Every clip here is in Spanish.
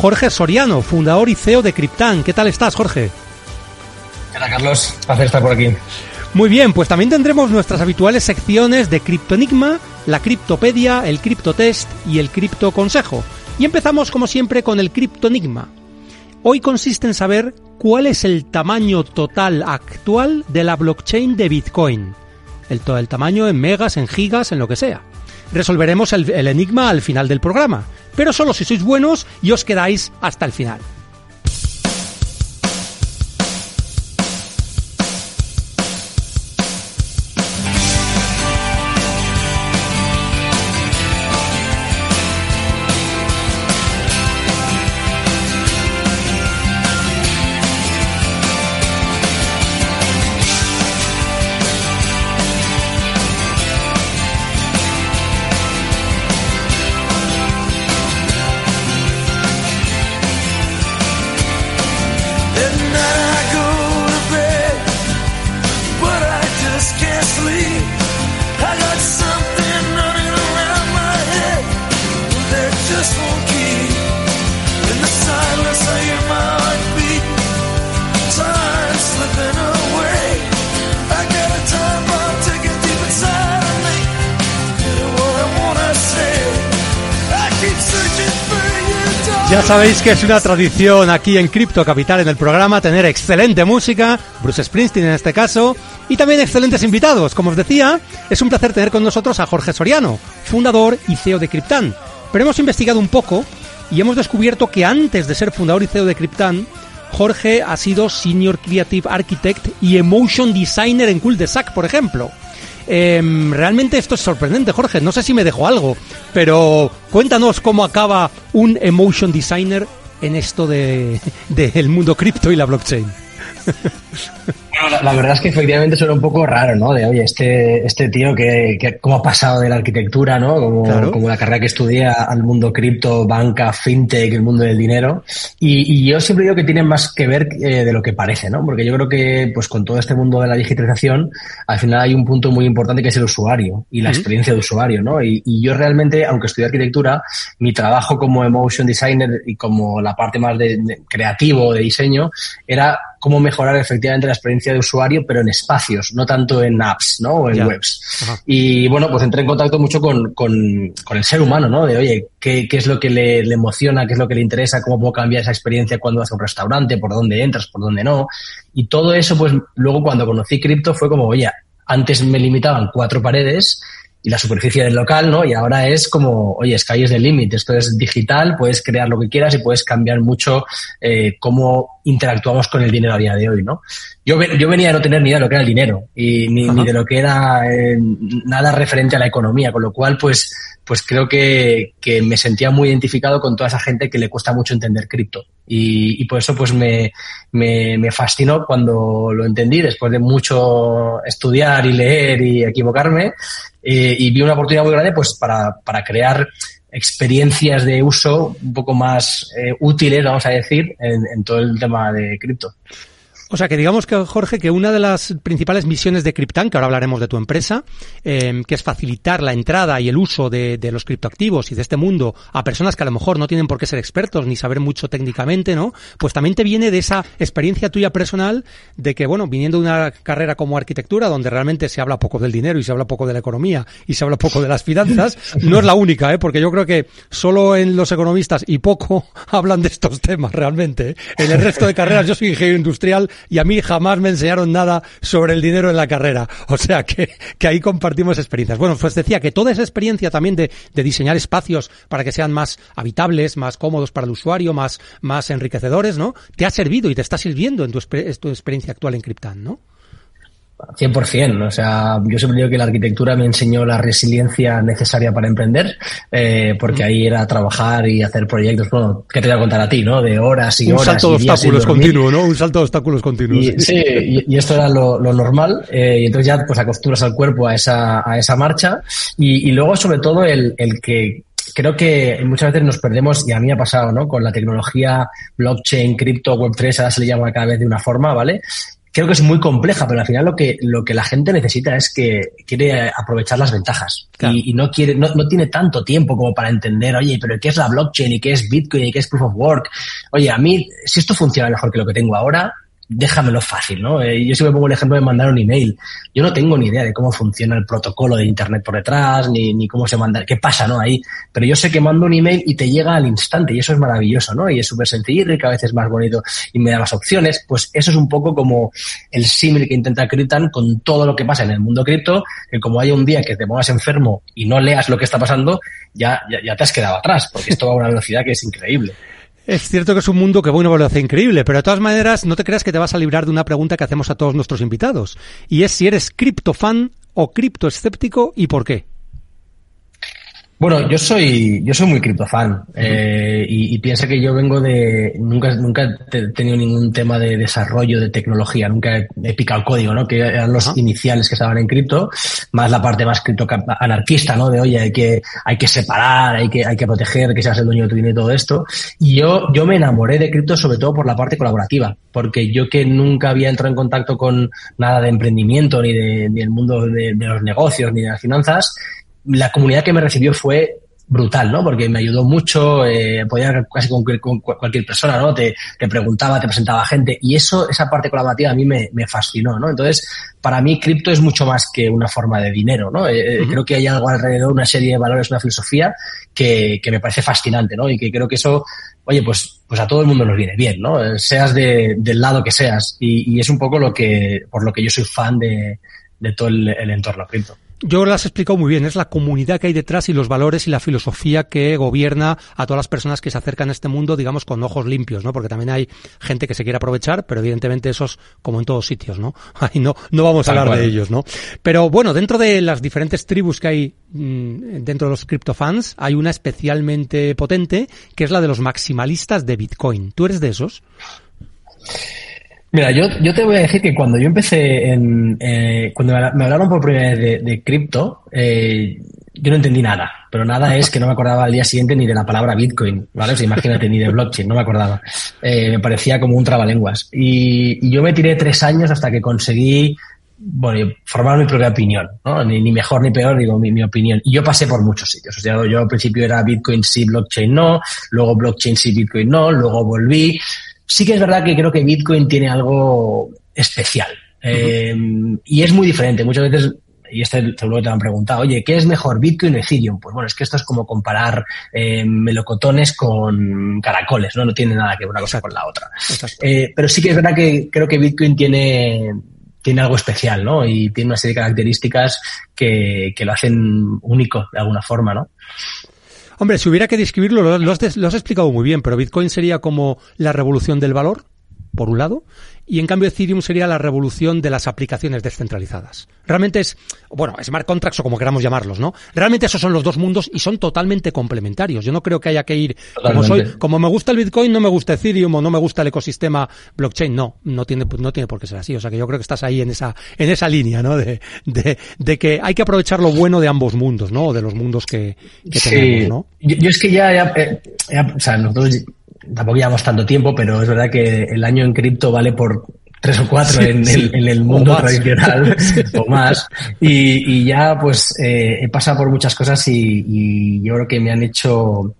Jorge Soriano, fundador y CEO de Cryptan. ¿Qué tal estás, Jorge? Hola, Carlos. Placer estar por aquí. Muy bien, pues también tendremos nuestras habituales secciones de Criptoenigma, la Criptopedia, el Criptotest y el Criptoconsejo. Y empezamos, como siempre, con el Criptoenigma. Hoy consiste en saber cuál es el tamaño total actual de la blockchain de Bitcoin. El, el tamaño en megas, en gigas, en lo que sea. Resolveremos el, el enigma al final del programa pero solo si sois buenos y os quedáis hasta el final. Sabéis que es una tradición aquí en Crypto Capital en el programa tener excelente música, Bruce Springsteen en este caso, y también excelentes invitados. Como os decía, es un placer tener con nosotros a Jorge Soriano, fundador y CEO de Cryptan. Pero hemos investigado un poco y hemos descubierto que antes de ser fundador y CEO de Cryptan, Jorge ha sido Senior Creative Architect y Emotion Designer en Cool de Sac, por ejemplo. Eh, realmente esto es sorprendente, Jorge. No sé si me dejo algo, pero cuéntanos cómo acaba un emotion designer en esto de del mundo cripto y la blockchain. Bueno, la, verdad es que efectivamente suena un poco raro, ¿no? De, oye, este, este tío que, que cómo ha pasado de la arquitectura, ¿no? Como, Claro. como la carrera que estudia al mundo cripto, banca, fintech, el mundo del dinero. Y, y yo siempre digo que tiene más que ver eh, de lo que parece, ¿no? Porque yo creo que, pues con todo este mundo de la digitalización, al final hay un punto muy importante que es el usuario y la Ujú. experiencia de usuario, ¿no? Y, y yo realmente, aunque estudié arquitectura, mi trabajo como emotion designer y como la parte más de, de creativo, de diseño, era cómo mejorar efectivamente la experiencia de usuario, pero en espacios, no tanto en apps, ¿no? O en Ya. webs. Ajá. Y bueno, pues entré en contacto mucho con, con, con el ser humano, ¿no? De, oye, ¿qué, qué es lo que le, le emociona? ¿Qué es lo que le interesa? ¿Cómo puedo cambiar esa experiencia cuando vas a un restaurante? ¿Por dónde entras? ¿Por dónde no? Y todo eso, pues luego cuando conocí cripto fue como, oye, antes me limitaban cuatro paredes y la superficie del local, ¿no? Y ahora es como, oye, sky is the limit, esto es digital, puedes crear lo que quieras y puedes cambiar mucho eh, cómo interactuamos con el dinero a día de hoy, ¿no? Yo, yo venía de no tener ni idea de lo que era el dinero y ni, ni de lo que era eh, nada referente a la economía, con lo cual, pues, pues creo que, que me sentía muy identificado con toda esa gente que le cuesta mucho entender cripto. Y, y por eso, pues me, me, me fascinó cuando lo entendí, después de mucho estudiar y leer y equivocarme, eh, y vi una oportunidad muy grande, pues, para, para crear experiencias de uso un poco más eh, útiles, vamos a decir, en, en todo el tema de cripto. O sea que digamos que, Jorge, que una de las principales misiones de Cryptan, que ahora hablaremos de tu empresa, eh, que es facilitar la entrada y el uso de, de los criptoactivos y de este mundo a personas que a lo mejor no tienen por qué ser expertos ni saber mucho técnicamente, ¿no? Pues también te viene de esa experiencia tuya personal de que, bueno, viniendo de una carrera como arquitectura, donde realmente se habla poco del dinero y se habla poco de la economía y se habla poco de las finanzas, no es la única, ¿eh? Porque yo creo que solo en los economistas y poco hablan de estos temas realmente. ¿eh? En el resto de carreras, yo soy ingeniero industrial, y a mí jamás me enseñaron nada sobre el dinero en la carrera. O sea que, que ahí compartimos experiencias. Bueno, pues decía que toda esa experiencia también de, de diseñar espacios para que sean más habitables, más cómodos para el usuario, más, más enriquecedores, ¿no? Te ha servido y te está sirviendo en tu, experiencia actual en Cryptan, ¿no? 100%. O sea, yo siempre digo que la arquitectura me enseñó la resiliencia necesaria para emprender, eh, porque ahí era trabajar y hacer proyectos, bueno, que te voy a contar a ti, ¿no? De horas y Un horas. salto de obstáculos continuo, ¿no? Un salto de obstáculos continuos. Y, sí, y, y esto era lo, lo normal, eh, y entonces ya pues acostumbras al cuerpo a esa, a esa marcha, y, y luego sobre todo el, el que creo que muchas veces nos perdemos, y a mí ha pasado, ¿no? Con la tecnología blockchain, cripto, web3, ahora se le llama cada vez de una forma, ¿vale? Creo que es muy compleja, pero al final lo que, lo que la gente necesita es que quiere aprovechar las ventajas Claro. y, y no quiere, no, no tiene tanto tiempo como para entender, oye, pero ¿qué es la blockchain y qué es Bitcoin y qué es Proof of Work? Oye, a mí, si esto funciona mejor que lo que tengo ahora, déjamelo fácil, ¿no? Eh, yo siempre pongo el ejemplo de mandar un email. Yo no tengo ni idea de cómo funciona el protocolo de Internet por detrás, ni, ni cómo se manda, qué pasa, ¿no? Ahí. Pero yo sé que mando un email y te llega al instante y eso es maravilloso, ¿no? Y es súper sencillo y cada vez es más bonito y me da las opciones. Pues eso es un poco como el símil que intenta Cryptan con todo lo que pasa en el mundo cripto, que como haya un día que te pongas enfermo y no leas lo que está pasando, ya, ya, ya te has quedado atrás, porque esto va a una velocidad que es increíble. Es cierto que es un mundo que bueno lo hace increíble, pero de todas maneras no te creas que te vas a librar de una pregunta que hacemos a todos nuestros invitados. Y es si eres criptofan o criptoescéptico y por qué. Bueno, yo soy, yo soy muy criptofan eh, y, y piensa que yo vengo de, nunca, nunca he tenido ningún tema de desarrollo de tecnología, nunca he, he picado código, ¿no? Que eran los iniciales que estaban en cripto, más la parte más cripto anarquista, ¿no? De oye, hay que, hay que separar, hay que, hay que proteger, que seas el dueño de tu dinero y todo esto. Y yo, yo me enamoré de cripto sobre todo por la parte colaborativa, porque yo que nunca había entrado en contacto con nada de emprendimiento, ni de, ni el mundo de, de los negocios, ni de las finanzas, la comunidad que me recibió fue brutal, ¿no? Porque me ayudó mucho, eh, podía casi con, con cualquier persona, ¿no? Te, te, preguntaba, te presentaba gente y eso, esa parte colaborativa a mí me, me fascinó, ¿no? Entonces, para mí cripto es mucho más que una forma de dinero, ¿no? Eh, uh -huh. Creo que hay algo alrededor, una serie de valores, una filosofía que, que me parece fascinante, ¿no? Y que creo que eso, oye, pues, pues a todo el mundo nos viene bien, ¿no? Seas de, del lado que seas y, y, es un poco lo que, por lo que yo soy fan de, de todo el, el entorno cripto. Yo lo has explicado muy bien, es la comunidad que hay detrás y los valores y la filosofía que gobierna a todas las personas que se acercan a este mundo, digamos, con ojos limpios, ¿no? Porque también hay gente que se quiere aprovechar, pero evidentemente esos, como en todos sitios, ¿no? Ahí no, no vamos a hablar de ellos, ¿no? Pero bueno, dentro de las diferentes tribus que hay mmm, dentro de los criptofans, hay una especialmente potente, que es la de los maximalistas de Bitcoin. ¿Tú eres de esos? Mira, yo, yo te voy a decir que cuando yo empecé en, eh, cuando me hablaron por primera vez de, de cripto, eh, yo no entendí nada, pero nada es que no me acordaba al día siguiente ni de la palabra Bitcoin, ¿vale? O sea, imagínate, ni de blockchain, no me acordaba. Eh, me parecía como un trabalenguas. Y, y yo me tiré tres años hasta que conseguí, bueno, formar mi propia opinión, ¿no? Ni, ni mejor ni peor, digo, mi, mi, opinión. Y yo pasé por muchos sitios. O sea, yo al principio era Bitcoin sí, blockchain no, luego blockchain sí, Bitcoin no, luego volví sí que es verdad que creo que Bitcoin tiene algo especial. Uh -huh. eh, y es muy diferente. Muchas veces, y este seguro te han preguntado, oye, ¿qué es mejor, Bitcoin o Ethereum? Pues bueno, es que esto es como comparar eh, melocotones con caracoles, ¿no? No tiene nada que ver una cosa Exacto. con la otra. Eh, pero sí que es verdad que creo que Bitcoin tiene tiene algo especial, ¿no? Y tiene una serie de características que, que lo hacen único de alguna forma, ¿no? Hombre, si hubiera que describirlo, lo, has, lo, has, explicado muy bien, pero Bitcoin sería como la revolución del valor, por un lado, y en cambio Ethereum sería la revolución de las aplicaciones descentralizadas. Realmente es, bueno, smart contracts o como queramos llamarlos, ¿no? Realmente esos son los dos mundos y son totalmente complementarios. Yo no creo que haya que ir como soy, como me gusta el Bitcoin, no me gusta Ethereum o no me gusta el ecosistema blockchain. No, no tiene, no tiene por qué ser así. O sea que yo creo que estás ahí en esa, en esa línea, ¿no? De, de, de que hay que aprovechar lo bueno de ambos mundos, ¿no? De los mundos que, que sí. tenemos, ¿no? Yo, yo, es que ya, ya, ya, o sea, nosotros tampoco llevamos tanto tiempo, pero es verdad que el año en cripto vale por tres o cuatro sí, en, sí. El, en, El, mundo tradicional o más. Y, y ya pues eh, he pasado por muchas cosas y, y, yo creo que me han hecho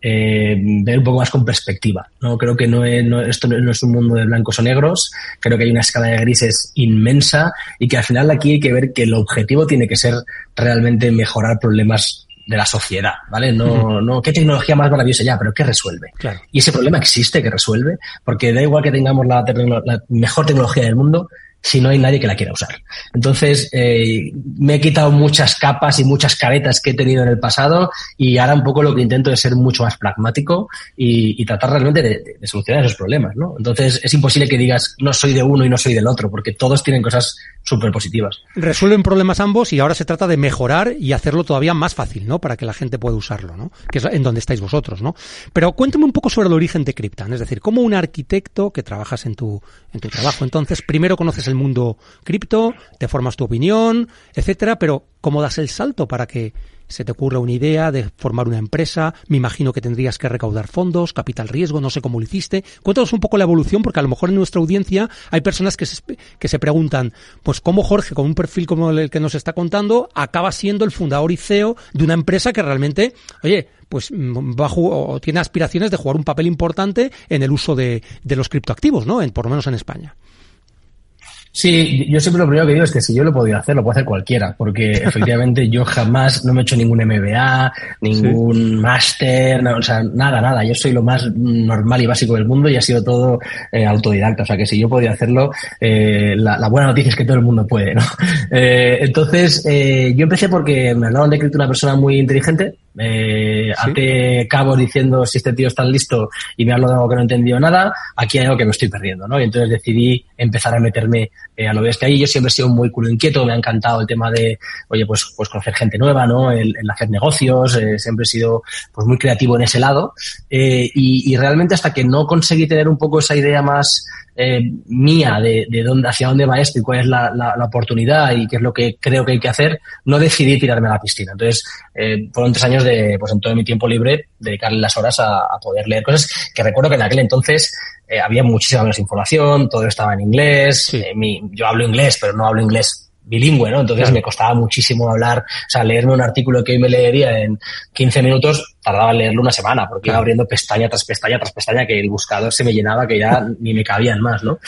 eh, ver un poco más con perspectiva. No creo que no, es, no esto no es un mundo de blancos o negros. Creo que hay una escala de grises inmensa y que al final aquí hay que ver que el objetivo tiene que ser realmente mejorar problemas de la sociedad, ¿vale? No, no, qué tecnología más maravillosa ya, pero qué resuelve. Claro. Y ese problema existe que resuelve, porque da igual que tengamos la, la mejor tecnología del mundo, si no hay nadie que la quiera usar. Entonces, eh, me he quitado muchas capas y muchas caretas que he tenido en el pasado y ahora un poco lo que intento es ser mucho más pragmático y, tratar realmente de, solucionar esos problemas, ¿no? Entonces, es imposible que digas no soy de uno y no soy del otro, porque todos tienen cosas súper positivas. Resuelven problemas ambos y ahora se trata de mejorar y hacerlo todavía más fácil, ¿no? Para que la gente pueda usarlo, ¿no? Que es en donde estáis vosotros, ¿no? Pero cuéntame un poco sobre el origen de Cryptan, es decir, como un arquitecto que trabajas en tu, en tu trabajo, entonces primero conoces el mundo cripto, te formas tu opinión, etcétera, pero ¿cómo das el salto para que se te ocurra una idea de formar una empresa? Me imagino que tendrías que recaudar fondos, capital riesgo, no sé cómo lo hiciste. Cuéntanos un poco la evolución, porque a lo mejor en nuestra audiencia hay personas que se, que se preguntan, pues cómo Jorge, con un perfil como el que nos está contando, acaba siendo el fundador y CEO de una empresa que realmente, oye, pues mm, va o tiene aspiraciones de jugar un papel importante en el uso de, de los criptoactivos, ¿no? En, por lo menos en España. Sí, yo siempre lo primero que digo es que si yo lo podía hacer, lo puede hacer cualquiera, porque efectivamente yo jamás no me he hecho ningún MBA, ningún máster, o sea, nada, nada. Yo soy lo más normal y básico del mundo y ha sido todo eh, autodidacta. O sea, que si yo podía hacerlo, eh, la, buena noticia es que todo el mundo puede, ¿no? Eh, entonces, yo empecé porque me hablaban de una persona muy inteligente, eh, ¿Sí? cabo diciendo si este tío está listo y me hablo de algo que no he entendido nada, aquí hay algo que me estoy perdiendo, ¿no? Y entonces decidí empezar a meterme eh, a lo bestia ahí. Yo siempre he sido muy culo inquieto, me ha encantado el tema de, oye, pues, pues conocer gente nueva, ¿no? El, hacer negocios, eh, siempre he sido pues muy creativo en ese lado. Eh, y, y realmente hasta que no conseguí tener un poco esa idea más eh, mía de, de, dónde, hacia dónde va esto y cuál es la, la, la, oportunidad y qué es lo que creo que hay que hacer, no decidí tirarme a la piscina. Entonces, eh, fueron tres años de, pues en todo mi tiempo libre, dedicarle las horas a, a poder leer cosas que recuerdo que en aquel entonces eh, había muchísima menos información, todo estaba en inglés, eh, mi, yo hablo inglés, pero no hablo inglés bilingüe, ¿no? Entonces me costaba muchísimo hablar, o sea, leerme un artículo que hoy me leería en 15 minutos, tardaba en leerlo una semana, porque iba abriendo pestaña tras pestaña tras pestaña, que el buscador se me llenaba, que ya ni me cabían más, ¿no?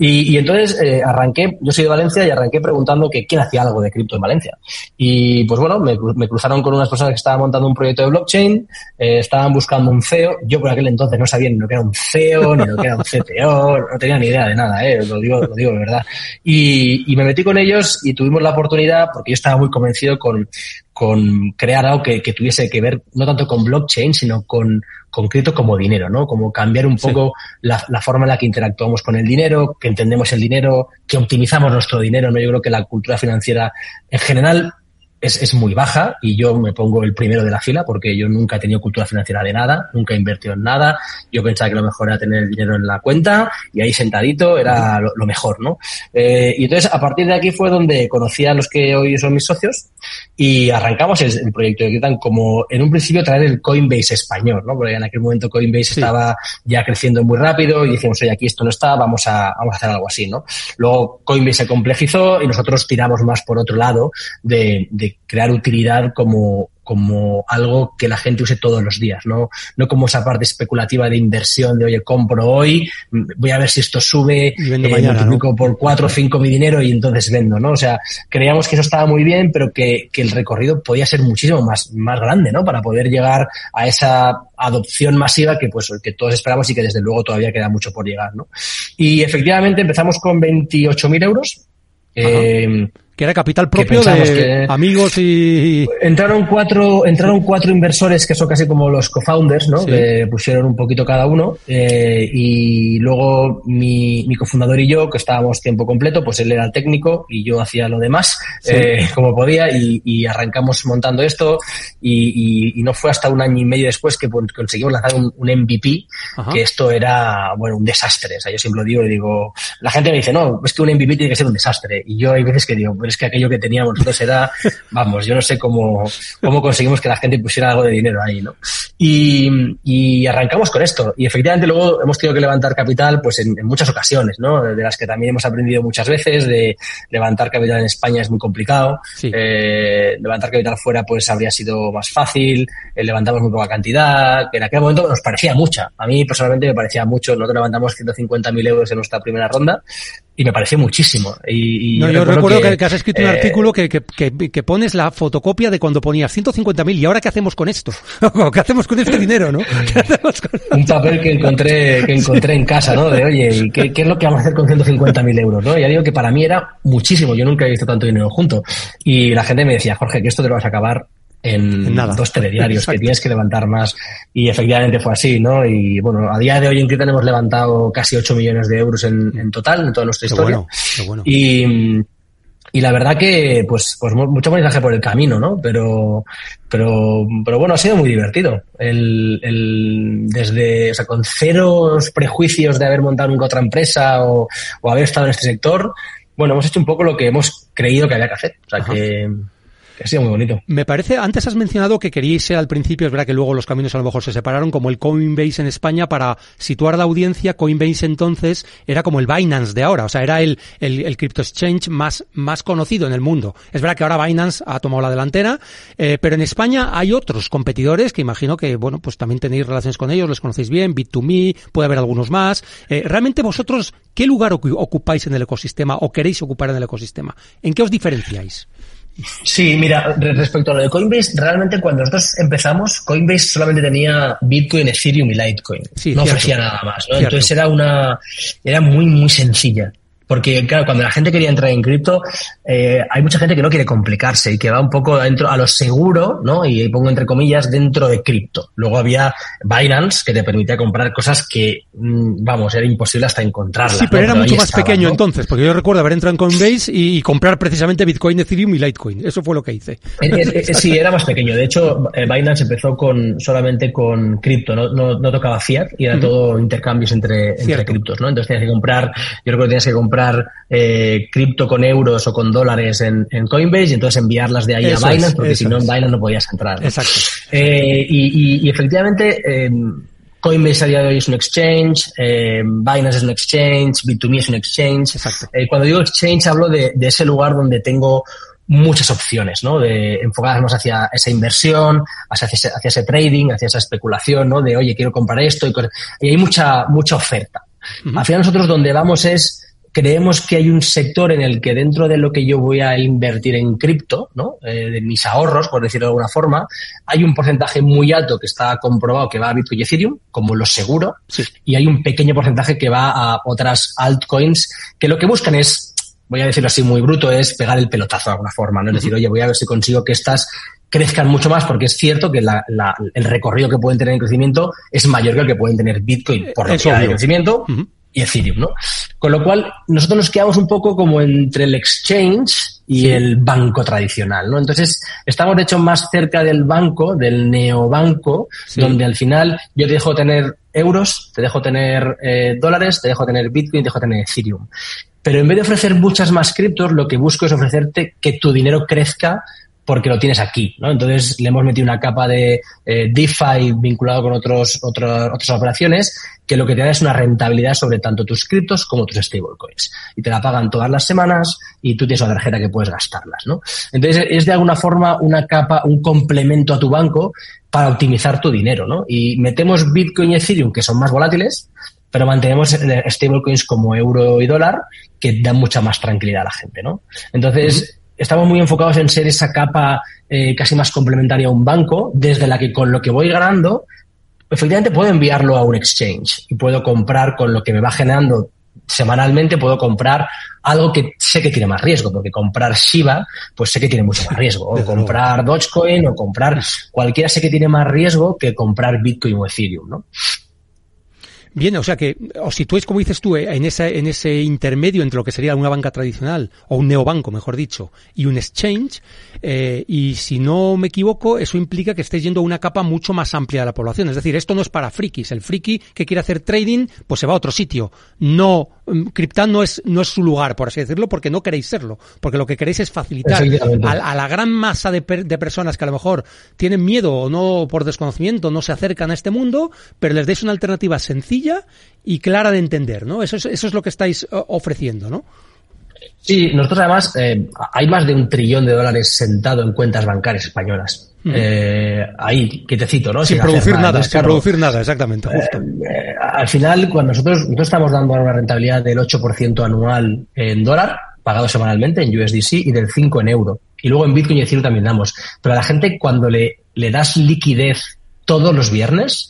Y, y entonces eh, arranqué, yo soy de Valencia y arranqué preguntando que quién hacía algo de cripto en Valencia. Y pues bueno, me, me, cruzaron con unas personas que estaban montando un proyecto de blockchain, eh, estaban buscando un CEO, yo por aquel entonces no sabía ni lo que era un CEO, ni lo que era un CTO, no tenía ni idea de nada, eh, lo digo, lo digo de verdad. Y, y me metí con ellos y tuvimos la oportunidad, porque yo estaba muy convencido con, con crear algo que, que, tuviese que ver no tanto con blockchain, sino con, con cripto como dinero, ¿no? Como cambiar un poco sí. la, la, forma en la que interactuamos con el dinero, que entendemos el dinero, que optimizamos nuestro dinero, ¿no? Yo creo que la cultura financiera en general es, es, muy baja y yo me pongo el primero de la fila porque yo nunca he tenido cultura financiera de nada, nunca he invertido en nada. Yo pensaba que lo mejor era tener el dinero en la cuenta y ahí sentadito era lo, lo mejor, ¿no? Eh, y entonces a partir de aquí fue donde conocí a los que hoy son mis socios y arrancamos el, el proyecto de Kitan como en un principio traer el Coinbase español, ¿no? Porque en aquel momento Coinbase sí. estaba ya creciendo muy rápido y dijimos, oye, aquí esto no está, vamos a, vamos a hacer algo así, ¿no? Luego Coinbase se complejizó y nosotros tiramos más por otro lado de, de crear utilidad como, como algo que la gente use todos los días, ¿no? No como esa parte especulativa de inversión de, oye, compro hoy, voy a ver si esto sube, eh, mañana, multiplico ¿no? por cuatro o cinco mi dinero y entonces vendo, ¿no? O sea, creíamos que eso estaba muy bien, pero que, que el recorrido podía ser muchísimo más, más grande, ¿no? Para poder llegar a esa adopción masiva que pues que todos esperamos y que desde luego todavía queda mucho por llegar, ¿no? Y efectivamente empezamos con 28.000 euros. Eh, que era capital propio de que amigos y entraron cuatro entraron cuatro inversores que son casi como los co-founders no sí. que pusieron un poquito cada uno eh, y luego mi, mi, cofundador y yo que estábamos tiempo completo pues él era el técnico y yo hacía lo demás sí. eh, como podía y, y, arrancamos montando esto y, y, y, no fue hasta un año y medio después que conseguimos lanzar un, un MVP Ajá. que esto era bueno un desastre o sea yo siempre lo digo y digo la gente me dice no es que un MVP tiene que ser un desastre y yo hay veces que digo es que aquello que teníamos nosotros era, vamos, yo no sé cómo, cómo conseguimos que la gente pusiera algo de dinero ahí, ¿no? Y, y arrancamos con esto. Y efectivamente luego hemos tenido que levantar capital, pues en, en, muchas ocasiones, ¿no? De las que también hemos aprendido muchas veces, de levantar capital en España es muy complicado. Sí. Eh, levantar capital fuera, pues habría sido más fácil. Eh, levantamos muy poca cantidad, que en aquel momento nos parecía mucha. A mí personalmente me parecía mucho. Nosotros levantamos 150.000 euros en nuestra primera ronda y me pareció muchísimo. Y, no, yo recuerdo que, has escrito un eh, artículo que, que, pones la fotocopia de cuando ponías 150.000 y ahora qué hacemos con esto? ¿Qué hacemos con este dinero, no? un papel que encontré, que encontré en casa, ¿no? De, oye, ¿qué, ¿qué, es lo que vamos a hacer con 150.000 euros, no? Ya digo que para mí era muchísimo, yo nunca he visto tanto dinero junto. Y la gente me decía, Jorge, que esto te lo vas a acabar en, dos telediarios, que tienes que levantar más. Y efectivamente fue así, ¿no? Y bueno, a día de hoy en Cripto hemos levantado casi 8 millones de euros en, total, en toda nuestra historia. Y, y la verdad que, pues, pues mucho aprendizaje por el camino, ¿no? Pero, pero, pero bueno, ha sido muy divertido. El, el, desde, o sea, con ceros prejuicios de haber montado nunca otra empresa o, o haber estado en este sector, bueno, hemos hecho un poco lo que hemos creído que había que hacer. O sea, que, ha sido muy bonito. Me parece, antes has mencionado que queríais ser al principio, es verdad que luego los caminos a lo mejor se separaron, como el Coinbase en España, para situar la audiencia, Coinbase entonces era como el Binance de ahora, o sea, era el, el, el crypto exchange más, más conocido en el mundo. Es verdad que ahora Binance ha tomado la delantera, eh, pero en España hay otros competidores que imagino que, bueno, pues también tenéis relaciones con ellos, los conocéis bien, Bit2Me, puede haber algunos más. Eh, realmente vosotros, ¿qué lugar ocupáis en el ecosistema o queréis ocupar en el ecosistema? ¿En qué os diferenciáis? Sí, mira, respecto a lo de Coinbase, realmente cuando nosotros empezamos, Coinbase solamente tenía Bitcoin, Ethereum y Litecoin. no ofrecía nada más, ¿no? Entonces era una, era muy, muy sencilla. Porque, claro, cuando la gente quería entrar en cripto, eh, hay mucha gente que no quiere complicarse y que va un poco dentro a lo seguro, ¿no? Y pongo entre comillas, dentro de cripto. Luego había Binance, que te permitía comprar cosas que, mm, vamos, era imposible hasta encontrarlas. Sí, pero era mucho más pequeño entonces, porque yo recuerdo haber entrado en Coinbase y, comprar precisamente Bitcoin, Ethereum y Litecoin. Eso fue lo que hice. Eh, eh, sí, era más pequeño. De hecho, Binance empezó con solamente con cripto, no, no, no, tocaba fiat y era todo intercambios entre, entre criptos, ¿no? Entonces tenías que comprar, yo recuerdo que tenías que comprar eh, cripto con euros o con dólares en, Coinbase y entonces enviarlas de ahí a Binance, porque si no en Binance no podías entrar. Exacto. Eh, y, efectivamente, eh, Coinbase a día de hoy es un exchange, Binance es un exchange, Bit2Me es un exchange. cuando digo exchange hablo de, ese lugar donde tengo muchas opciones, ¿no? De enfocarnos hacia esa inversión, hacia ese, hacia ese trading, hacia esa especulación, ¿no? De, oye, quiero comprar esto y, y hay mucha, mucha oferta. Al final nosotros donde vamos es creemos que hay un sector en el que dentro de lo que yo voy a invertir en cripto, ¿no? Eh, de mis ahorros, por decirlo de alguna forma, hay un porcentaje muy alto que está comprobado que va a Bitcoin y Ethereum, como lo seguro, y hay un pequeño porcentaje que va a otras altcoins que lo que buscan es, voy a decirlo así muy bruto, es pegar el pelotazo de alguna forma, ¿no? Es decir, oye, voy a ver si consigo que estas crezcan mucho más, porque es cierto que el recorrido que pueden tener en crecimiento es mayor que el que pueden tener Bitcoin por lo que de crecimiento y Ethereum, ¿no? Con lo cual, nosotros nos quedamos un poco como entre el exchange y el banco tradicional, ¿no? Entonces, estamos de hecho más cerca del banco, del neobanco, donde al final yo te dejo tener euros, te dejo tener eh, dólares, te dejo tener Bitcoin, te dejo tener Ethereum. Pero en vez de ofrecer muchas más criptos, lo que busco es ofrecerte que tu dinero crezca porque lo tienes aquí, ¿no? Entonces le hemos metido una capa de eh, DeFi vinculado con otros, otras operaciones que lo que te da es una rentabilidad sobre tanto tus criptos como tus stablecoins. Y te la pagan todas las semanas y tú tienes una tarjeta que puedes gastarlas, ¿no? Entonces es de alguna forma una capa, un complemento a tu banco para optimizar tu dinero, ¿no? Y metemos Bitcoin y Ethereum que son más volátiles, pero mantenemos stablecoins como euro y dólar que dan mucha más tranquilidad a la gente, ¿no? Entonces, estamos muy enfocados en ser esa capa eh, casi más complementaria a un banco, desde la que con lo que voy ganando, efectivamente puedo enviarlo a un exchange y puedo comprar con lo que me va generando semanalmente, puedo comprar algo que sé que tiene más riesgo, porque comprar Shiba, pues sé que tiene mucho más riesgo. O comprar Dogecoin o comprar cualquiera sé que tiene más riesgo que comprar Bitcoin o Ethereum, ¿no? Bien, o sea que os situáis, como dices tú, eh, en ese, en ese intermedio entre lo que sería una banca tradicional, o un neobanco, mejor dicho, y un exchange, eh, y si no me equivoco, eso implica que estéis yendo a una capa mucho más amplia de la población. Es decir, esto no es para frikis. El friki que quiere hacer trading, pues se va a otro sitio. No, mm, Cryptan no es, no es su lugar, por así decirlo, porque no queréis serlo. Porque lo que queréis es facilitar a, la gran masa de, de personas que a lo mejor tienen miedo o no por desconocimiento, no se acercan a este mundo, pero les deis una alternativa sencilla y clara de entender, ¿no? Eso es, eso es lo que estáis ofreciendo, ¿no? Sí, nosotros además eh, hay más de un trillón de dólares sentado en cuentas bancarias españolas. Eh, ahí, que te cito, ¿no? Sin, producir nada, sin producir nada, exactamente, justo. Eh, al final, cuando nosotros, nosotros estamos dando una rentabilidad del 8% anual en dólar, pagado semanalmente en USDC, y del 5 en euro. Y luego en Bitcoin y Ethereum también damos. Pero a la gente, cuando le, le das liquidez todos los viernes,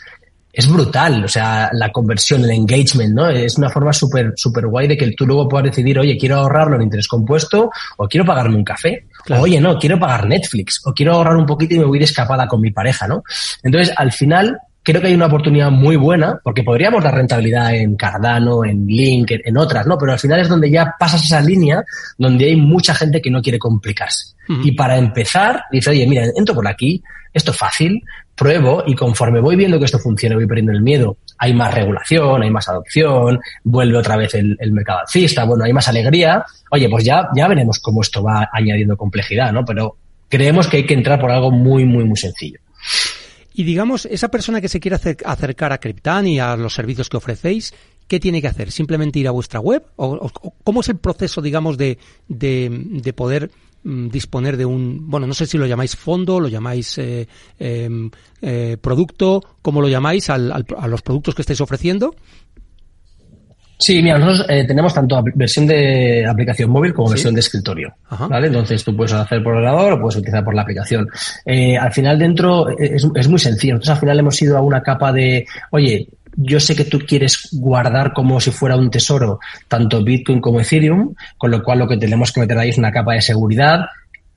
es brutal, o sea, la conversión, el engagement, ¿no? Es una forma súper súper guay de que tú luego puedas decidir, oye, quiero ahorrarlo en interés compuesto o quiero pagarme un café. O, oye, no, quiero pagar Netflix o quiero ahorrar un poquito y me voy de escapada con mi pareja, ¿no? Entonces, al final, creo que hay una oportunidad muy buena, porque podríamos dar rentabilidad en Cardano, en Link, en, otras, ¿no? Pero al final es donde ya pasas esa línea donde hay mucha gente que no quiere complicarse. Y para empezar, dice, oye, mira, entro por aquí, esto es fácil, pruebo y conforme voy viendo que esto funciona, voy perdiendo el miedo. Hay más regulación, hay más adopción, vuelve otra vez el, el mercado alcista, bueno, hay más alegría. Oye, pues ya, ya veremos cómo esto va añadiendo complejidad, ¿no? Pero creemos que hay que entrar por algo muy, muy, muy sencillo. Y digamos, esa persona que se quiere acercar a Cryptan y a los servicios que ofrecéis, ¿qué tiene que hacer? ¿Simplemente ir a vuestra web? ¿O, cómo es el proceso, digamos, de, de, de poder mm, disponer de un, bueno, no sé si lo llamáis fondo, lo llamáis eh, em, eh, producto, ¿cómo lo llamáis a los productos que estáis ofreciendo? Sí, mira, nosotros eh, tenemos tanto versión de aplicación móvil como ¿Sí? versión de escritorio, Ajá. ¿vale? Entonces tú puedes hacer por ordenador o puedes utilizar por la aplicación. Eh, al final dentro es, es, muy sencillo. Nosotros al final hemos ido a una capa de, oye, yo sé que tú quieres guardar como si fuera un tesoro tanto Bitcoin como Ethereum, con lo cual lo que tenemos que meter ahí es una capa de seguridad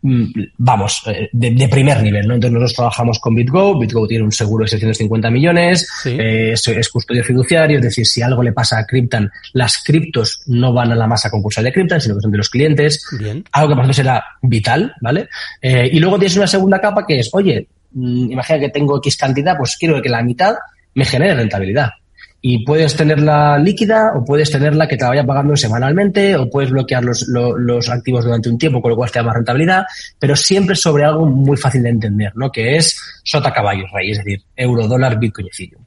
vamos, eh, de, de, primer nivel, ¿no? Entonces nosotros trabajamos con BitGo, BitGo tiene un seguro de 650 millones, sí. eh, es, es, custodio fiduciario, es decir, si algo le pasa a Cryptan, las criptos no van a la masa concursal de Cryptan, sino que son de los clientes, Bien. algo que para nosotros será vital, ¿vale? Eh, y luego tienes una segunda capa que es, oye, mmm, imagina que tengo X cantidad, pues quiero que la mitad me genere rentabilidad y puedes tenerla líquida o puedes tenerla que te vaya pagando semanalmente o puedes bloquear los, los, activos durante un tiempo, con lo cual te da más rentabilidad, pero siempre sobre algo muy fácil de entender, ¿no? Que es sota caballo rey, es decir, euro, dólar, bitcoin ethereum.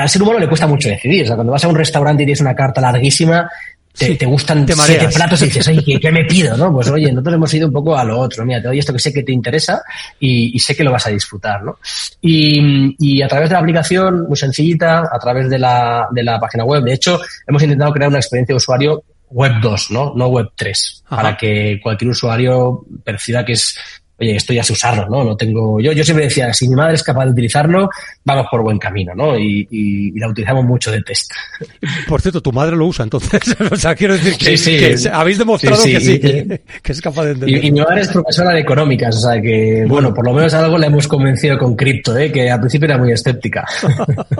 Al ser humano le cuesta mucho decidir. O sea, cuando vas a un restaurante y tienes una carta larguísima, te, te gustan te siete platos y dices, oye, ¿qué, ¿qué, me pido? ¿no? Pues oye, nosotros hemos ido un poco a lo otro. Mira, te doy esto que sé que te interesa y, y sé que lo vas a disfrutar, ¿no? Y, y, a través de la aplicación, muy sencillita, a través de la, de la página web, de hecho, hemos intentado crear una experiencia de usuario web 2, ¿no? No web 3, Ajá. para que cualquier usuario perciba que es oye, esto ya sé usarlo, ¿no? No tengo, yo, yo siempre decía, si mi madre es capaz de utilizarlo, vamos por buen camino, ¿no? Y, y, y la utilizamos mucho de test. Por cierto, tu madre lo usa, entonces, o sea, quiero decir que, sí, sí. que habéis demostrado sí, que sí, que, que, es capaz de entender. Y, y, mi madre es profesora de económicas, o sea que, bueno, bueno por lo menos algo le hemos convencido con cripto, ¿eh? Que al principio era muy escéptica.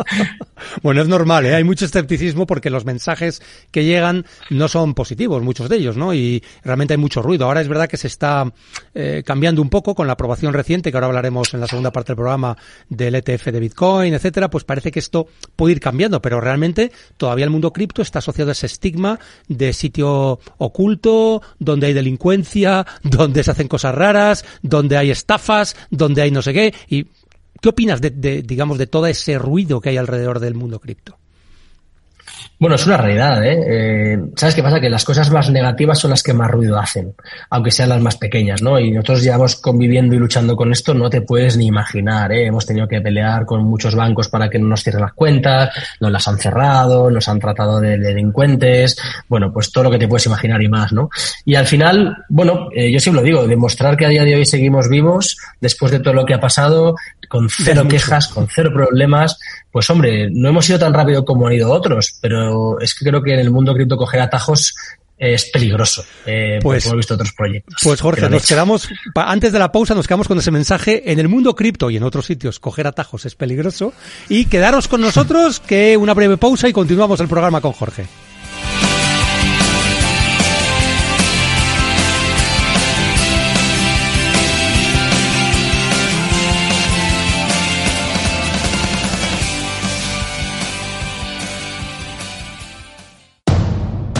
bueno, es normal, ¿eh? Hay mucho escepticismo porque los mensajes que llegan no son positivos, muchos de ellos, ¿no? Y realmente hay mucho ruido. Ahora es verdad que se está eh, cambiando un poco con la aprobación reciente, que ahora hablaremos en la segunda parte del programa del ETF de Bitcoin, etcétera, pues parece que esto puede ir cambiando, pero realmente todavía el mundo cripto está asociado a ese estigma de sitio oculto, donde hay delincuencia, donde se hacen cosas raras, donde hay estafas, donde hay no sé qué. ¿Y qué opinas de digamos, de todo ese ruido que hay alrededor del mundo cripto? Bueno, es una realidad, ¿eh? ¿eh? ¿Sabes qué pasa? Que las cosas más negativas son las que más ruido hacen, aunque sean las más pequeñas, ¿no? Y nosotros llevamos conviviendo y luchando con esto, no te puedes ni imaginar, ¿eh? Hemos tenido que pelear con muchos bancos para que no nos cierren las cuentas, nos las han cerrado, nos han tratado de delincuentes, bueno, pues todo lo que te puedes imaginar y más, ¿no? Y al final, bueno, eh, yo siempre lo digo, demostrar que a día de hoy seguimos vivos, después de todo lo que ha pasado, con cero quejas, con cero problemas, pues hombre, no hemos ido tan rápido como han ido otros, pero es que creo que en el mundo cripto coger atajos es peligroso, eh, pues, hemos visto otros proyectos. Pues Jorge, nos quedamos, antes de la pausa nos quedamos con ese mensaje, en el mundo cripto y en otros sitios coger atajos es peligroso, y quedaros con nosotros que una breve pausa y continuamos el programa con Jorge.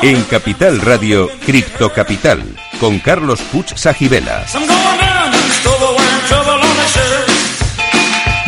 En Capital Radio, Cripto Capital, con Carlos Puch Sajibela.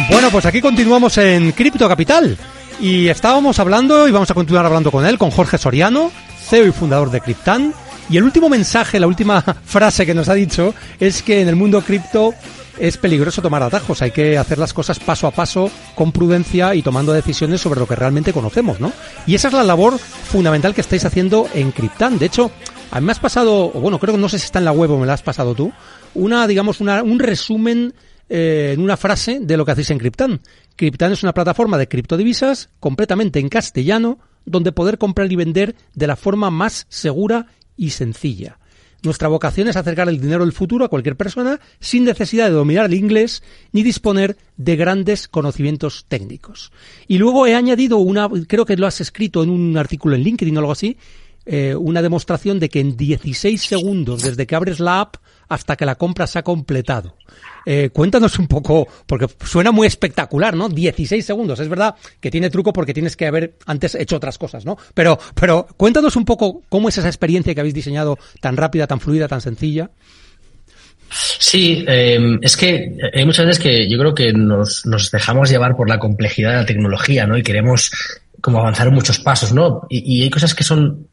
Bueno, pues aquí continuamos en Cripto Capital. Y estábamos hablando, y vamos a continuar hablando con él, con Jorge Soriano, CEO y fundador de Cryptan. Y el último mensaje, la última frase que nos ha dicho es que en el mundo cripto es peligroso tomar atajos, hay que hacer las cosas paso a paso, con prudencia y tomando decisiones sobre lo que realmente conocemos, ¿no? Y esa es la labor fundamental que estáis haciendo en Cryptan. De hecho, a mí me has pasado, o bueno, creo que no sé si está en la web o me la has pasado tú, una, digamos, una, un resumen eh, en una frase de lo que hacéis en Cryptan. Cryptan es una plataforma de criptodivisas completamente en castellano, donde poder comprar y vender de la forma más segura y sencilla. Nuestra vocación es acercar el dinero del futuro a cualquier persona sin necesidad de dominar el inglés ni disponer de grandes conocimientos técnicos. Y luego he añadido una, creo que lo has escrito en un artículo en LinkedIn o algo así, eh, una demostración de que en 16 segundos desde que abres la app hasta que la compra se ha completado. Eh, cuéntanos un poco, porque suena muy espectacular, ¿no? 16 segundos. Es verdad que tiene truco porque tienes que haber antes hecho otras cosas, ¿no? Pero, pero cuéntanos un poco cómo es esa experiencia que habéis diseñado tan rápida, tan fluida, tan sencilla. Sí, em, es que hay muchas veces que yo creo que nos, nos dejamos llevar por la complejidad de la tecnología, ¿no? Y queremos como avanzar muchos pasos, ¿no? y hay cosas que son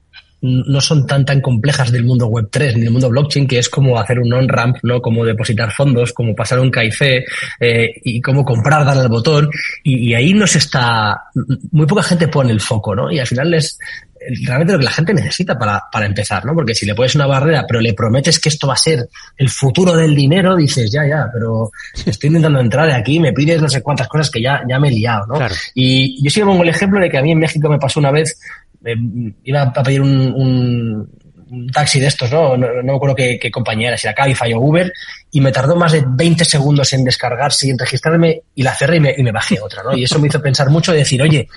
no son tan tan complejas del mundo web 3 ni del mundo blockchain que es como hacer un on ramp no como depositar fondos como pasar un KIC eh, y como comprar darle al botón. Y, ahí no se está muy poca gente pone el foco no y al final es realmente lo que la gente necesita para, para empezar no porque si le pones una barrera pero le prometes que esto va a ser el futuro del dinero dices ya ya pero estoy intentando entrar aquí me pides no sé cuántas cosas que ya ya me he liado no y yo siempre pongo el ejemplo de que a mí en México me pasó una vez iba a pedir un, taxi de estos, ¿no? No, me acuerdo qué, compañía era, si era Cabify o Uber, y me tardó más de 20 segundos en descargarse y en registrarme, y la cerré y me, y me bajé otra, ¿no? Y eso me hizo pensar mucho de decir, oye,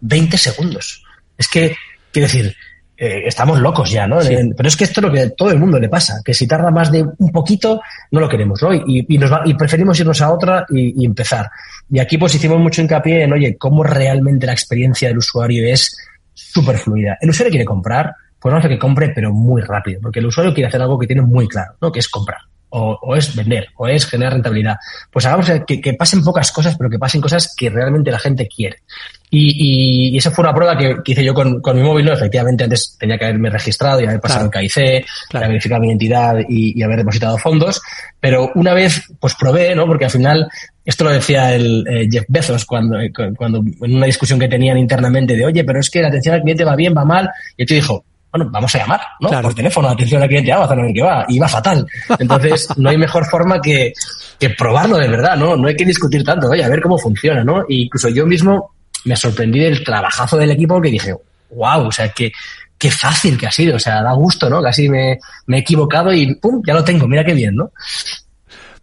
20 segundos. Es que, quiero decir, eh, estamos locos ya, ¿no? Pero es que esto es lo que a todo el mundo le pasa, que si tarda más de un poquito, no lo queremos, ¿no? Y, y, nos y preferimos irnos a otra y, y, empezar. Y aquí pues hicimos mucho hincapié en, oye, cómo realmente la experiencia del usuario es súper fluida. El usuario quiere comprar, pues vamos a que compre, pero muy rápido, porque el usuario quiere hacer algo que tiene muy claro, ¿no? Que es comprar. O, es vender, o es generar rentabilidad. Pues hagamos que, que, pasen pocas cosas, pero que pasen cosas que realmente la gente quiere. Y, y, esa fue una prueba que, hice yo con, con, mi móvil, ¿no? Efectivamente, antes tenía que haberme registrado y haber pasado el KIC, haber verificado mi identidad y, y, haber depositado fondos. Pero una vez, pues probé, ¿no? Porque al final esto lo decía el eh, Jeff Bezos cuando, eh, cuando en una discusión que tenían internamente de, oye, pero es que la atención al cliente va bien, va mal. Y te dijo, bueno, vamos a llamar, ¿no? Por teléfono, atención al cliente, a ver qué va. Y va fatal. Entonces, no hay mejor forma que, que probarlo de verdad, ¿no? No hay que discutir tanto, oye, a ver cómo funciona, ¿no? E incluso yo mismo me sorprendí del trabajazo del equipo que dije, wow, o sea, que qué fácil que ha sido, o sea, da gusto, ¿no? Casi me, me he equivocado y ¡pum! Ya lo tengo, mira qué bien, ¿no?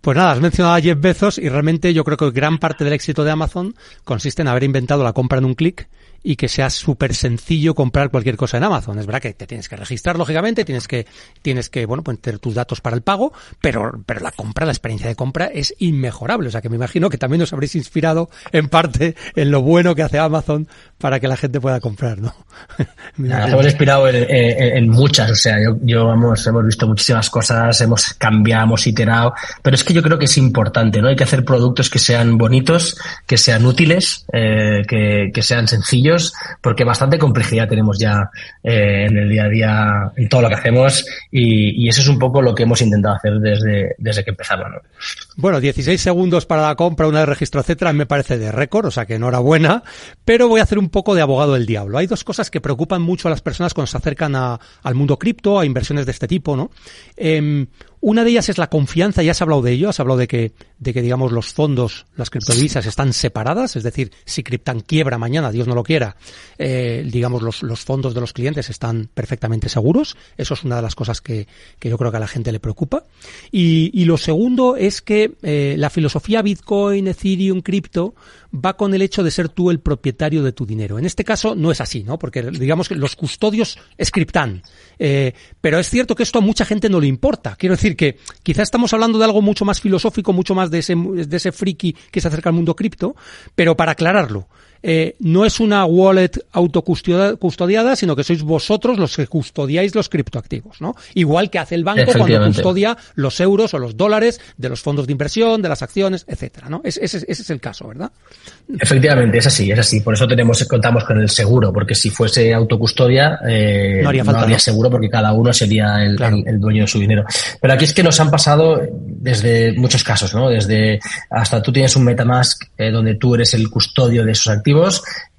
Pues nada, has mencionado a Jeff Bezos y realmente yo creo que gran parte del éxito de Amazon consiste en haber inventado la compra en un clic y que sea súper sencillo comprar cualquier cosa en Amazon. Es verdad que te tienes que registrar, lógicamente, tienes que, tienes que, bueno, pues tener tus datos para el pago, pero, pero la compra, la experiencia de compra es inmejorable. O sea que me imagino que también os habréis inspirado en parte en lo bueno que hace Amazon para que la gente pueda comprar, ¿no? Hemos inspirado en, muchas, o sea, yo, yo hemos, hemos visto muchísimas cosas, hemos cambiado, hemos iterado, pero es que yo creo que es importante, ¿no? Hay que hacer productos que sean bonitos, que sean útiles, eh, que, que sean sencillos porque bastante complejidad tenemos ya eh, en el día a día en todo lo que hacemos y, eso es un poco lo que hemos intentado hacer desde, desde que empezamos. Bueno, 16 segundos para la compra, una de registro, etcétera, me parece de récord, o sea que enhorabuena, pero voy a hacer un poco de abogado del diablo. Hay dos cosas que preocupan mucho a las personas cuando se acercan al mundo cripto, a inversiones de este tipo, ¿no? Em, una de ellas es la confianza, ya has hablado de ello, has hablado de que, de que digamos los fondos, las criptodivisas están separadas, es decir, si Cryptan quiebra mañana, Dios no lo quiera, eh, digamos los, los fondos de los clientes están perfectamente seguros. Eso es una de las cosas que, que yo creo que a la gente le preocupa. Y, y lo segundo es que eh, la filosofía Bitcoin, Ethereum, cripto va con el hecho de ser tú el propietario de tu dinero. En este caso no es así, ¿no? Porque digamos que los custodios es Cryptan. Eh, pero es cierto que esto a mucha gente no le importa. Quiero decir que quizás estamos hablando de algo mucho más filosófico, mucho más de ese, de ese friki que se acerca al mundo cripto, pero para aclararlo, eh, no es una wallet autocustodiada, sino que sois vosotros los que custodiáis los criptoactivos, ¿no? Igual que hace el banco cuando custodia los euros o los dólares de los fondos de inversión, de las acciones, etcétera, ¿no? Ese, ese, ese es el caso, ¿verdad? Efectivamente, es así, es así. Por eso tenemos, contamos con el seguro, porque si fuese autocustodia, eh, no haría, falta, no habría seguro porque cada uno sería el, claro. el, el, dueño de su dinero. Pero aquí es que nos han pasado desde muchos casos, ¿no? Desde hasta tú tienes un MetaMask eh, donde tú eres el custodio de esos activos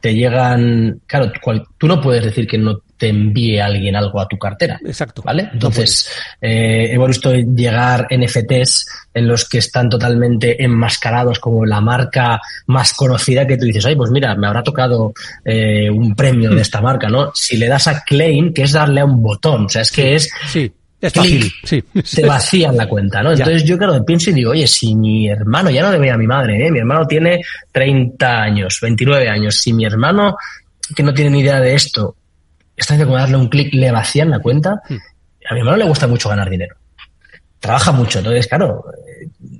te llegan, claro, tú no puedes decir que no te envíe alguien algo a tu cartera. Exacto. ¿Vale? Entonces, no eh, hemos visto llegar NFTs en los que están totalmente enmascarados como la marca más conocida que tú dices, ay, pues mira, me habrá tocado eh, un premio de esta marca, ¿no? Si le das a claim, que es darle a un botón, o sea, es que es... Sí. Es fácil, sí. Te vacían la cuenta, ¿no? Entonces ya. yo, claro, pienso y digo, oye, si mi hermano, ya no le voy a mi madre, ¿eh? Mi hermano tiene 30 años, 29 años. Si mi hermano, que no tiene ni idea de esto, está haciendo como darle un clic, le vacían la cuenta, Hmm. a mi hermano le gusta mucho ganar dinero. Trabaja mucho, entonces, claro,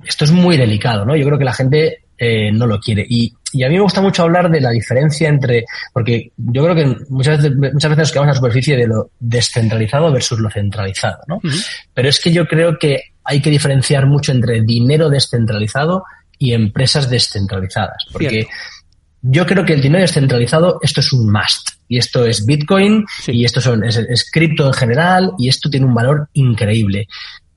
esto es muy delicado, ¿no? Yo creo que la gente eh, no lo quiere. Y, y, a mí me gusta mucho hablar de la diferencia entre, porque yo creo que muchas veces, muchas veces nos quedamos en la superficie de lo descentralizado versus lo centralizado, ¿no? Uh -huh. Pero es que yo creo que hay que diferenciar mucho entre dinero descentralizado y empresas descentralizadas. Porque Cierto. yo creo que el dinero descentralizado, esto es un must. Y esto es Bitcoin, sí. y esto son, es, es cripto en general, y esto tiene un valor increíble.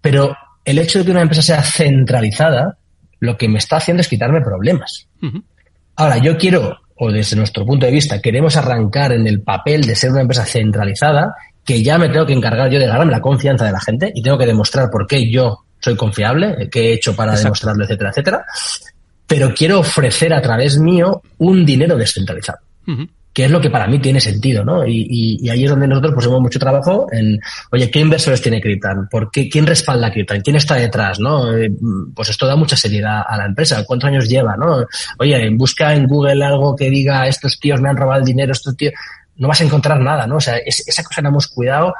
Pero el hecho de que una empresa sea centralizada, lo que me está haciendo es quitarme problemas. Uh -huh. Ahora, yo quiero, o desde nuestro punto de vista, queremos arrancar en el papel de ser una empresa centralizada, que ya me tengo que encargar yo de ganarme la confianza de la gente y tengo que demostrar por qué yo soy confiable, qué he hecho para Exacto. demostrarlo, etcétera, etcétera. Pero quiero ofrecer a través mío un dinero descentralizado. Uh -huh es lo que para mí tiene sentido, ¿no? Y, y, ahí es donde nosotros pusimos mucho trabajo en, oye, ¿qué inversores tiene Cryptan? ¿Por qué, ¿Quién respalda Cryptan? ¿Quién está detrás, no? Eh, pues esto da mucha seriedad a la empresa. ¿Cuántos años lleva, no? Oye, busca en Google algo que diga, estos tíos me han robado el dinero, estos tíos... No vas a encontrar nada, ¿no? O sea, es, esa cosa la hemos cuidado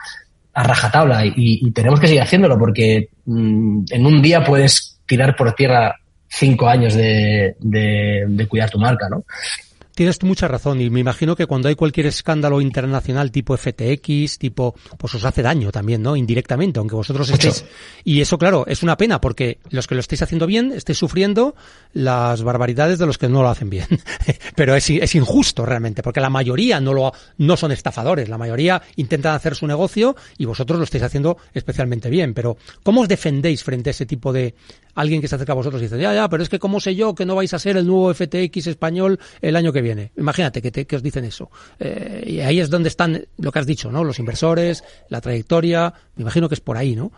a rajatabla y, y, tenemos que seguir haciéndolo porque mmm, en un día puedes tirar por tierra cinco años de, de cuidar tu marca, ¿no? Tienes mucha razón y me imagino que cuando hay cualquier escándalo internacional tipo FTX, tipo, pues os hace daño también, ¿no? Indirectamente, aunque vosotros estéis. Y eso, claro, es una pena porque los que lo estáis haciendo bien estáis sufriendo las barbaridades de los que no lo hacen bien. Pero es, es, injusto realmente porque la mayoría no lo, no son estafadores, la mayoría intentan hacer su negocio y vosotros lo estáis haciendo especialmente bien. Pero, ¿cómo os defendéis frente a ese tipo de, alguien que se acerca a vosotros y dice, ya, ya, pero es que cómo sé yo que no vais a ser el nuevo FTX español el año que viene. Imagínate que, te, que os dicen eso. Eh, y ahí es donde están lo que has dicho, ¿no? Los inversores, la trayectoria, me imagino que es por ahí, ¿no?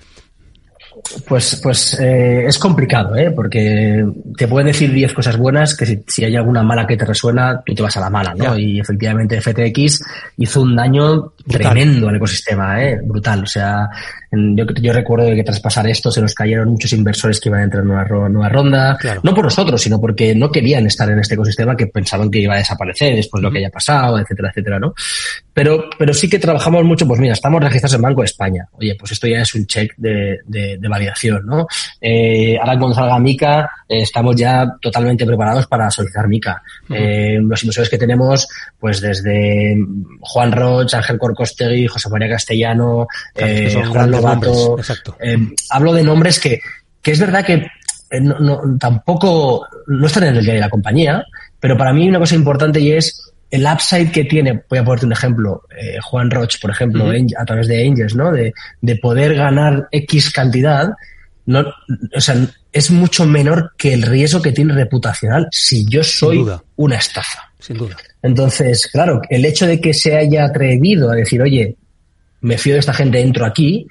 Pues, pues eh, es complicado, ¿eh? porque te pueden decir 10 cosas buenas que si, si, hay alguna mala que te resuena, tú te vas a la mala, ¿no? Ya. Y efectivamente FTX hizo un daño brutal. tremendo al ecosistema, ¿eh? brutal. O sea, yo, yo recuerdo que tras pasar esto se nos cayeron muchos inversores que iban a entrar en una nueva ronda, claro. no por nosotros, sino porque no querían estar en este ecosistema que pensaban que iba a desaparecer después de lo que haya pasado, etcétera, etcétera, ¿no? Pero, pero sí que trabajamos mucho, pues mira, estamos registrados en Banco de España. Oye, pues esto ya es un check de, de, de validación, ¿no? Eh, ahora cuando salga Mica, eh, estamos ya totalmente preparados para solicitar Mica. Uh -huh. eh, los inversores que tenemos, pues desde Juan Roch, Ángel Corcostegui, José María Castellano, claro, eh, Juan Lobato. Hablo de nombres que, que es verdad que no, no, tampoco no están en el día de la compañía, pero para mí una cosa importante y es el upside que tiene, voy a ponerte un ejemplo, eh, Juan Roch, por ejemplo, uh -huh. a través de Angels, ¿no? De, de poder ganar X cantidad, no, o sea, es mucho menor que el riesgo que tiene reputacional si yo soy una estafa. Sin duda. Entonces, claro, el hecho de que se haya atrevido a decir, oye, me fío de esta gente, entro aquí,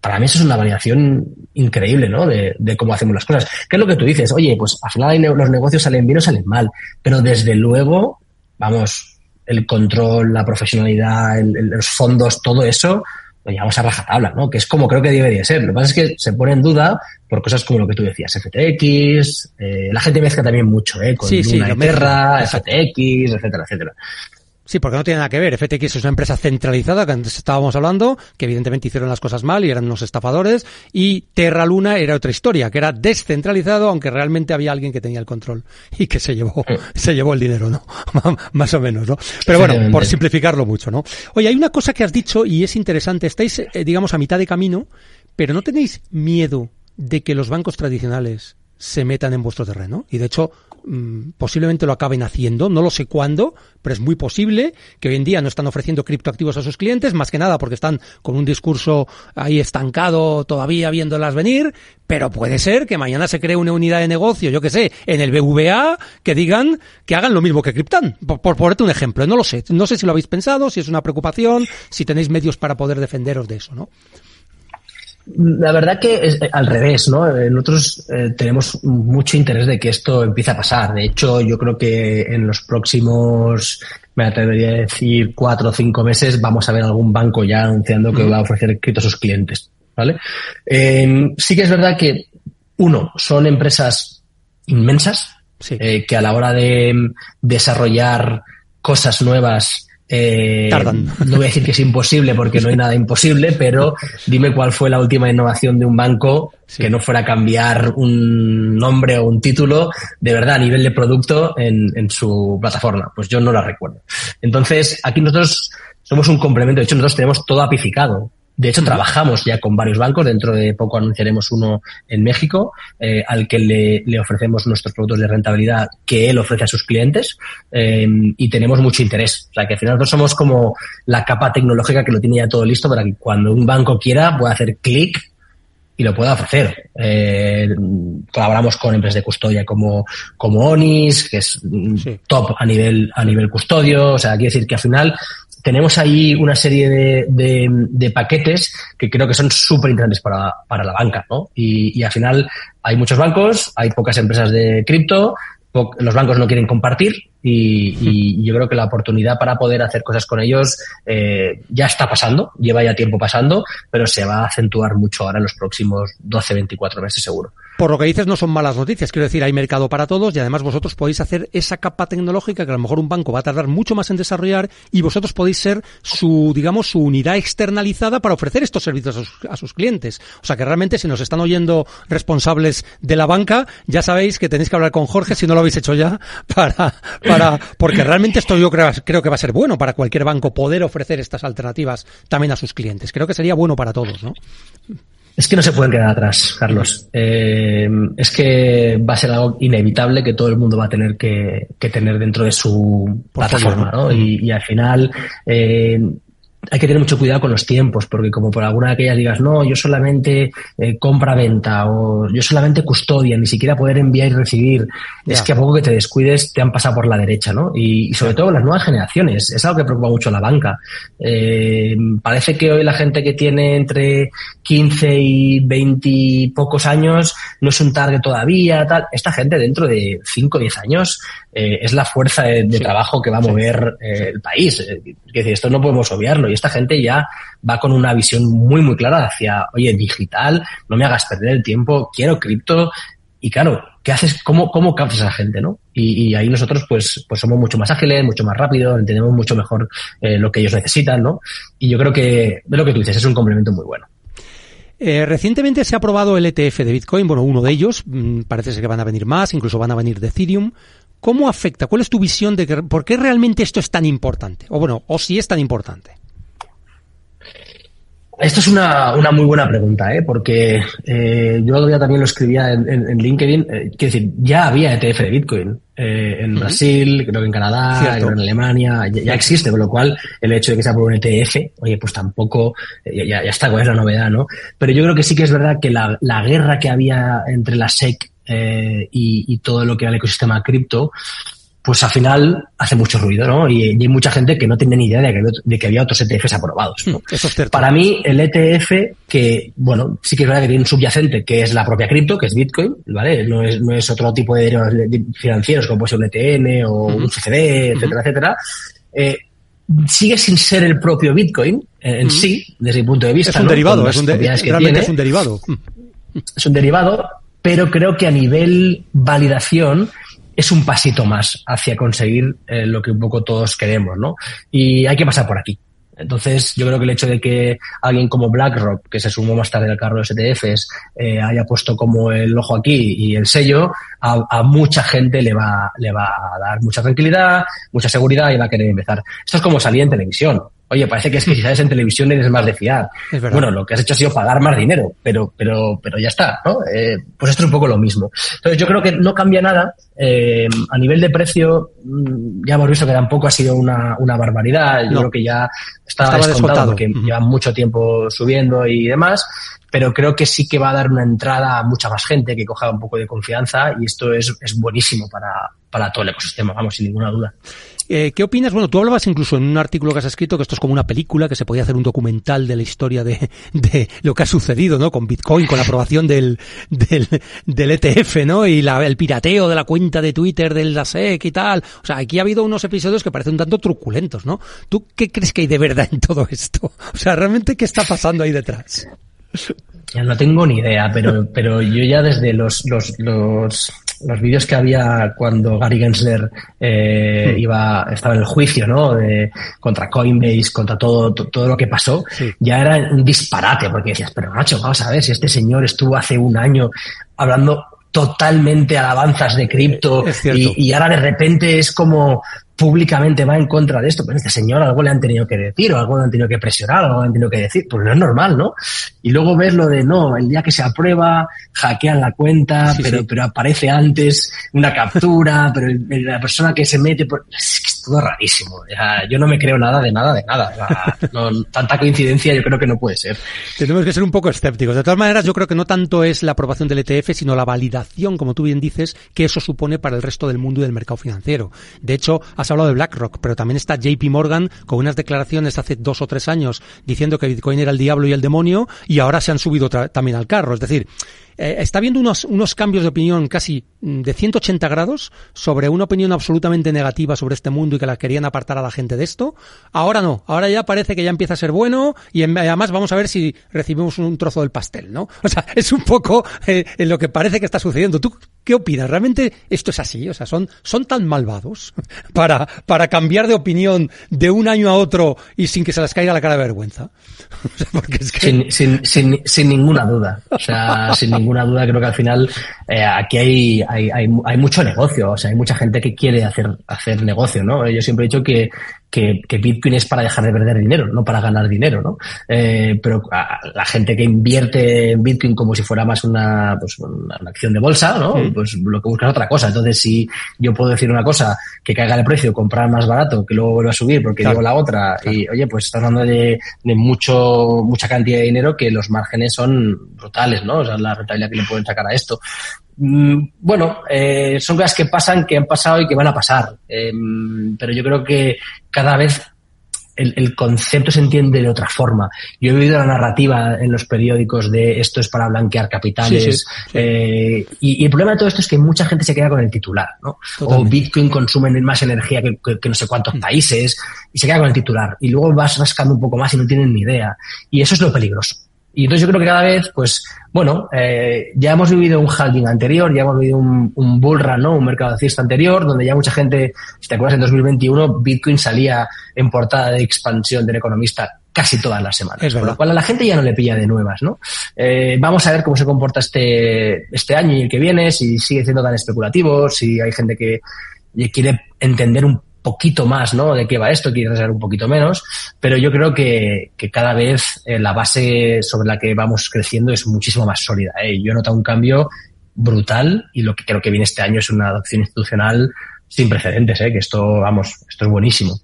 para mí eso es una variación increíble, ¿no? De, cómo hacemos las cosas. ¿Qué es lo que tú dices? Oye, pues al final los negocios salen bien o salen mal, pero desde luego, vamos, el control, la profesionalidad, los fondos, todo eso, lo llevamos a rajatabla, ¿no? Que es como creo que debería ser. Lo que pasa es que se pone en duda por cosas como lo que tú decías, FTX, eh, la gente mezcla también mucho, ¿eh? Con sí, Luna Terra, FTX, etcétera, etcétera. Sí, porque no tiene nada que ver. FTX es una empresa centralizada, que antes estábamos hablando, que evidentemente hicieron las cosas mal y eran unos estafadores, y Terra Luna era otra historia, que era descentralizado, aunque realmente había alguien que tenía el control y que se llevó, se llevó el dinero, ¿no? Más o menos, ¿no? Pero bueno, por simplificarlo mucho, ¿no? Oye, hay una cosa que has dicho y es interesante. Estáis, eh, digamos, a mitad de camino, pero ¿no tenéis miedo de que los bancos tradicionales se metan en vuestro terreno? Y de hecho, posiblemente lo acaben haciendo, no lo sé cuándo, pero es muy posible que hoy en día no están ofreciendo criptoactivos a sus clientes, más que nada porque están con un discurso ahí estancado todavía viéndolas venir, pero puede ser que mañana se cree una unidad de negocio, yo que sé, en el BVA, que digan que hagan lo mismo que Cryptan, por, por ponerte un ejemplo, no lo sé, no sé si lo habéis pensado, si es una preocupación, si tenéis medios para poder defenderos de eso, ¿no? La verdad que es eh, al revés, ¿no? Nosotros eh, tenemos mucho interés de que esto empiece a pasar. De hecho, yo creo que en los próximos, me atrevería a decir, cuatro o cinco meses, vamos a ver algún banco ya anunciando que va a ofrecer crédito a sus clientes, ¿vale? Em, sí que es verdad que, uno, son empresas inmensas, eh, que a la hora de desarrollar cosas nuevas eh, no voy a decir que es imposible porque no hay nada imposible, pero dime cuál fue la última innovación de un banco que no fuera cambiar un nombre o un título de verdad a nivel de producto en, en su plataforma. Pues yo no la recuerdo. Entonces, aquí nosotros somos un complemento. De hecho, nosotros tenemos todo apificado. De hecho, trabajamos ya con varios bancos. Dentro de poco anunciaremos uno en México, eh, al que le, ofrecemos nuestros productos de rentabilidad que él ofrece a sus clientes eh, y tenemos mucho interés. O sea, que al final nosotros somos como la capa tecnológica que lo tiene ya todo listo para que cuando un banco quiera pueda hacer clic y lo pueda ofrecer. Eh, colaboramos con empresas de custodia como, como Onis, que es top a nivel, a nivel custodio. O sea, quiere decir que al final tenemos ahí una serie de, de, paquetes que creo que son súper interesantes para, para, la banca, ¿no? Y, y, al final hay muchos bancos, hay pocas empresas de cripto, los bancos no quieren compartir y, y, yo creo que la oportunidad para poder hacer cosas con ellos eh, ya está pasando, lleva ya tiempo pasando, pero se va a acentuar mucho ahora en los próximos 12, 24 meses seguro por lo que dices, no son malas noticias. Quiero decir, hay mercado para todos y además vosotros podéis hacer esa capa tecnológica que a lo mejor un banco va a tardar mucho más en desarrollar y vosotros podéis ser su, digamos, su unidad externalizada para ofrecer estos servicios a sus, clientes. O sea que realmente si nos están oyendo responsables de la banca, ya sabéis que tenéis que hablar con Jorge si no lo habéis hecho ya para, para, porque realmente esto yo creo, creo que va a ser bueno para cualquier banco poder ofrecer estas alternativas también a sus clientes. Creo que sería bueno para todos, ¿no? Es que no se pueden quedar atrás, Carlos. Eh, es que va a ser algo inevitable que todo el mundo va a tener que, tener dentro de su plataforma, ¿no? Y, al final, eh, hay que tener mucho cuidado con los tiempos, porque como por alguna de aquellas digas, no, yo solamente eh, compra-venta o yo solamente custodia, ni siquiera poder enviar y recibir, es que a poco que te descuides te han pasado por la derecha, ¿no? Y, sobre todo las nuevas generaciones, es algo que preocupa mucho a la banca. Eh, parece que hoy la gente que tiene entre 15 y 20 y pocos años no es un target todavía, tal. Esta gente dentro de 5 o 10 años eh, es la fuerza de, trabajo que va a mover eh, el país. Es decir, esto no podemos obviarlo y esta gente ya va con una visión muy, muy clara hacia, oye, digital, no me hagas perder el tiempo, quiero cripto. Y claro, ¿qué haces? ¿Cómo, cómo a la gente, no? Y, ahí nosotros, pues, pues somos mucho más ágiles, mucho más rápidos, entendemos mucho mejor eh, lo que ellos necesitan, ¿no? Y yo creo que, de lo que tú dices, es un complemento muy bueno. recientemente se ha aprobado el ETF de Bitcoin, bueno, uno de ellos, mm, parece ser que van a venir más, incluso van a venir de Ethereum. ¿Cómo afecta? ¿Cuál es tu visión de que, por qué realmente esto es tan importante? O bueno, o si es tan importante. Esto es una, una muy buena pregunta, ¿eh? porque eh, yo todavía también lo escribía en, LinkedIn. Eh, quiero decir, ya había ETF de Bitcoin eh, en Brasil, creo que en Canadá, en Alemania, ya, existe, con lo cual el hecho de que sea por un ETF, oye, pues tampoco, ya, ya está, cuál es la novedad, ¿no? Pero yo creo que sí que es verdad que la, la guerra que había entre la SEC eh, y, todo lo que era el ecosistema cripto, pues al final hace mucho ruido, ¿no? Y, hay mucha gente que no tiene ni idea de que, había, de que había otros ETFs aprobados. ¿no? Eso es cierto. Para mí, el ETF, que, bueno, sí que es verdad que tiene un subyacente, que es la propia cripto, que es Bitcoin, ¿vale? No es, no es otro tipo de derivados financieros, como puede ser un ETN o un CFD, etcétera, etcétera. Eh, sigue sin ser el propio Bitcoin eh, en sí, desde mi punto de vista. Es un ¿no? derivado, es un, de- realmente tiene es un derivado. es un derivado, pero creo que a nivel validación es un pasito más hacia conseguir eh, lo que un poco todos queremos, ¿no? Y hay que pasar por aquí. Entonces, yo creo que el hecho de que alguien como BlackRock, que se sumó más tarde al carro de los ETFs, eh, haya puesto como el ojo aquí y el sello, a, a mucha gente le va, le va a dar mucha tranquilidad, mucha seguridad y va a querer empezar. Esto es como salir en televisión. Oye, parece que es que si sales en televisión eres más de fiar. Bueno, lo que has hecho ha sido pagar más dinero, pero, pero, pero ya está, ¿no? Eh, pues esto es un poco lo mismo. Entonces yo creo que no cambia nada. Eh, a nivel de precio, mm, ya hemos visto que tampoco ha sido una, una barbaridad. Yo No. creo que ya estaba, Estaba descontado, descontado. porque Ujú. lleva mucho tiempo subiendo y demás. Pero creo que sí que va a dar una entrada a mucha más gente que coja un poco de confianza y esto es, es buenísimo para, para todo el ecosistema, vamos, sin ninguna duda. Eh, ¿Qué opinas? Bueno, tú hablabas incluso en un artículo que has escrito que esto es como una película, que se podía hacer un documental de la historia de, de lo que ha sucedido, ¿no? Con Bitcoin, con la aprobación del, del, del ETF, ¿no? Y la- el pirateo de la cuenta de Twitter del DASEC y tal. O sea, aquí ha habido unos episodios que parecen un tanto truculentos, ¿no? ¿Tú qué crees que hay de verdad en todo esto? O sea, ¿realmente qué está pasando ahí detrás? Ya no tengo ni idea, pero, pero yo ya desde los, los, los, los vídeos que había cuando Gary Gensler eh, iba, estaba en el juicio, ¿no? De, contra Coinbase, contra todo, to- todo lo que pasó, Sí. ya era un disparate, porque decías, pero Nacho, vamos a ver si este señor estuvo hace un año hablando totalmente alabanzas de cripto y, y ahora de repente es como públicamente va en contra de esto, pero este señor algo le han tenido que decir o algo le han tenido que presionar, algo le han tenido que decir, pues no es normal, ¿no? Y luego ves lo de, no, el día que se aprueba, hackean la cuenta, Sí, pero, sí. pero aparece antes una captura, pero el- el- la persona que se mete, por... es es todo rarísimo. Yo no me creo nada de nada, de nada. Tanta coincidencia yo creo que no puede ser. Tenemos que ser un poco escépticos. De todas maneras, yo creo que no tanto es la aprobación del ETF, sino la validación, como tú bien dices, que eso supone para el resto del mundo y del mercado financiero. De hecho, has hablado de BlackRock, pero también está JP Morgan con unas declaraciones hace dos o tres años diciendo que Bitcoin era el diablo y el demonio, y ahora se han subido también al carro. Es decir, eh, está habiendo unos, unos cambios de opinión casi mm, de 180 grados sobre una opinión absolutamente negativa sobre este mundo y que la querían apartar a la gente de esto. Ahora no, ahora ya parece que ya empieza a ser bueno y además vamos a ver si recibimos un trozo del pastel, ¿no? O sea, es un poco eh, en lo que parece que está sucediendo. ¿Tú qué opinas? ¿Realmente esto es así? O sea, son, son tan malvados para, para cambiar de opinión de un año a otro y sin que se les caiga la cara de vergüenza. O sea, porque es que... Sin, sin, sin, sin ninguna duda. O sea, sin ninguna duda creo que al final eh, aquí hay, hay, hay, hay mucho negocio. O sea, hay mucha gente que quiere hacer, hacer negocio, ¿no? Yo siempre he dicho que, que, que Bitcoin es para dejar de perder dinero, no para ganar dinero, ¿no? Eh, pero a- la gente que invierte en Bitcoin como si fuera más una, pues, una, una acción de bolsa, ¿no? Pues lo que busca es otra cosa. Entonces, si yo puedo decir una cosa, que caiga el precio, comprar más barato, que luego vuelva a subir porque Claro. digo la otra, y oye, pues estás hablando de, de mucho, mucha cantidad de dinero que los márgenes son brutales, ¿no? O sea, la rentabilidad que le pueden sacar a esto. Mm, Bueno, eh, son cosas que pasan, que han pasado y que van a pasar. Em, pero yo creo que cada vez el, el concepto se entiende de otra forma. Yo he oído la narrativa en los periódicos de esto es para blanquear capitales. Sí, sí, sí. eh, y, y el problema de todo esto es que mucha gente se queda con el titular, ¿no? O. Bitcoin consume más energía que, que- que no sé cuántos países y se queda con el titular. Y luego vas rascando un poco más y no tienen ni idea. Y eso es lo peligroso. Y entonces yo creo que cada vez, pues, bueno, eh, ya hemos vivido un halving anterior, ya hemos vivido un, un bull run, ¿no? Un mercado alcista anterior, donde ya mucha gente, si te acuerdas, en 2021 Bitcoin salía en portada de expansión del economista casi todas las semanas. Es Por lo cual a la gente ya no le pilla de nuevas, ¿no? Eh, vamos a ver cómo se comporta este, este año y el que viene, si sigue siendo tan especulativo, si hay gente que quiere entender un poquito más, ¿no? De qué va esto, quiere saber un poquito menos, pero yo creo que, que cada vez eh, la base sobre la que vamos creciendo es muchísimo más sólida. ¿eh? Yo he notado un cambio brutal y lo que creo que viene este año es una adopción institucional sin precedentes, ¿eh? que esto, vamos, esto es buenísimo.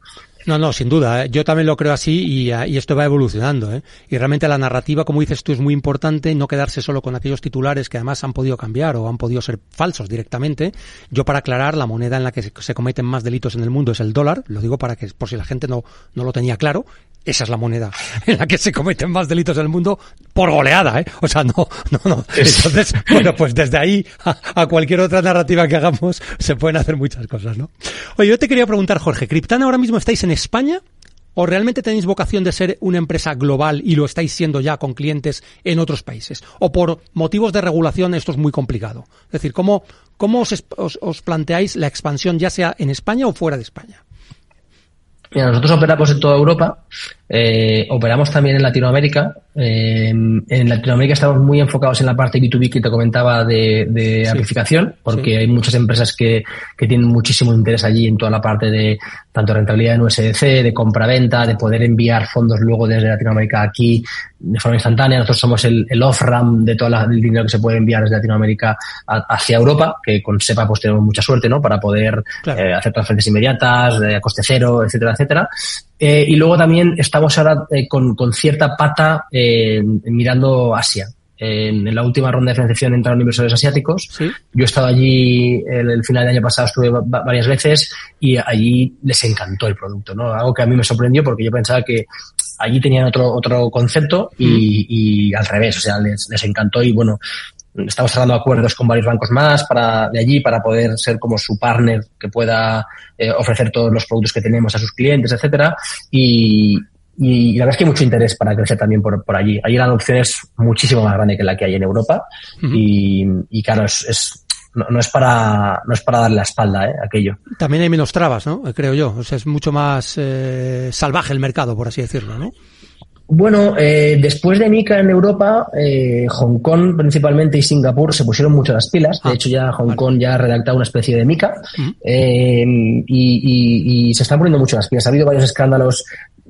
No, no, sin duda. ¿eh? Yo también lo creo así y, y esto va evolucionando. ¿eh? Y realmente la narrativa, como dices tú, es muy importante no quedarse solo con aquellos titulares que además han podido cambiar o han podido ser falsos directamente. Yo, para aclarar, la moneda en la que se cometen más delitos en el mundo es el dólar. Lo digo para que, por si la gente no, no lo tenía claro esa es la moneda en la que se cometen más delitos en el mundo por goleada, ¿eh? O sea, no, no, no. Entonces, bueno, pues desde ahí a, cualquier otra narrativa que hagamos se pueden hacer muchas cosas, ¿no? Oye, yo te quería preguntar, Jorge, ¿Criptana ahora mismo estáis en España? ¿O realmente tenéis vocación de ser una empresa global y lo estáis siendo ya con clientes en otros países? ¿O por motivos de regulación esto es muy complicado? Es decir, ¿cómo, cómo os, os planteáis la expansión ya sea en España o fuera de España? Mira, nosotros operamos en toda Europa, eh, operamos también en Latinoamérica. Eh, en Latinoamérica estamos muy enfocados en la parte B2B que te comentaba de, de amplificación, porque hay muchas empresas que, que, tienen muchísimo interés allí en toda la parte de tanto rentabilidad en USDC, de compra-venta, de poder enviar fondos luego desde Latinoamérica aquí de forma instantánea. Nosotros somos el, el off-ram de todo el dinero que se puede enviar desde Latinoamérica hacia Europa, que con SEPA pues tenemos mucha suerte, ¿no? Para poder eh, hacer transferencias inmediatas, de coste cero, etcétera, etcétera. Eh, y luego también estamos ahora eh, con, con, cierta pata eh, mirando Asia. En, la última ronda de financiación entraron inversores asiáticos. Yo he estado allí el, el, final del año pasado, estuve varias veces y allí les encantó el producto, ¿no? Algo que a mí me sorprendió porque yo pensaba que allí tenían otro, otro concepto y, y al revés, o sea, les, les encantó y bueno, estamos cerrando acuerdos con varios bancos más para de allí para poder ser como su partner que pueda eh, ofrecer todos los productos que tenemos a sus clientes, etcétera. Y, y, la verdad es que hay mucho interés para crecer también por, por allí. Allí la adopción es muchísimo más grande que la que hay en Europa y, y, claro, es, es no, no, es para no es para darle la espalda ¿eh? aquello. También hay menos trabas, ¿no? Creo yo. O sea, es mucho más eh, salvaje el mercado, por así decirlo, ¿no? Bueno, eh, después de Mica en Europa, eh, Hong Kong principalmente y Singapur se pusieron mucho las pilas. De ah, hecho, ya Hong Kong ya ha redactado una especie de Mica eh, y, y, y, se están poniendo mucho las pilas. Ha habido varios escándalos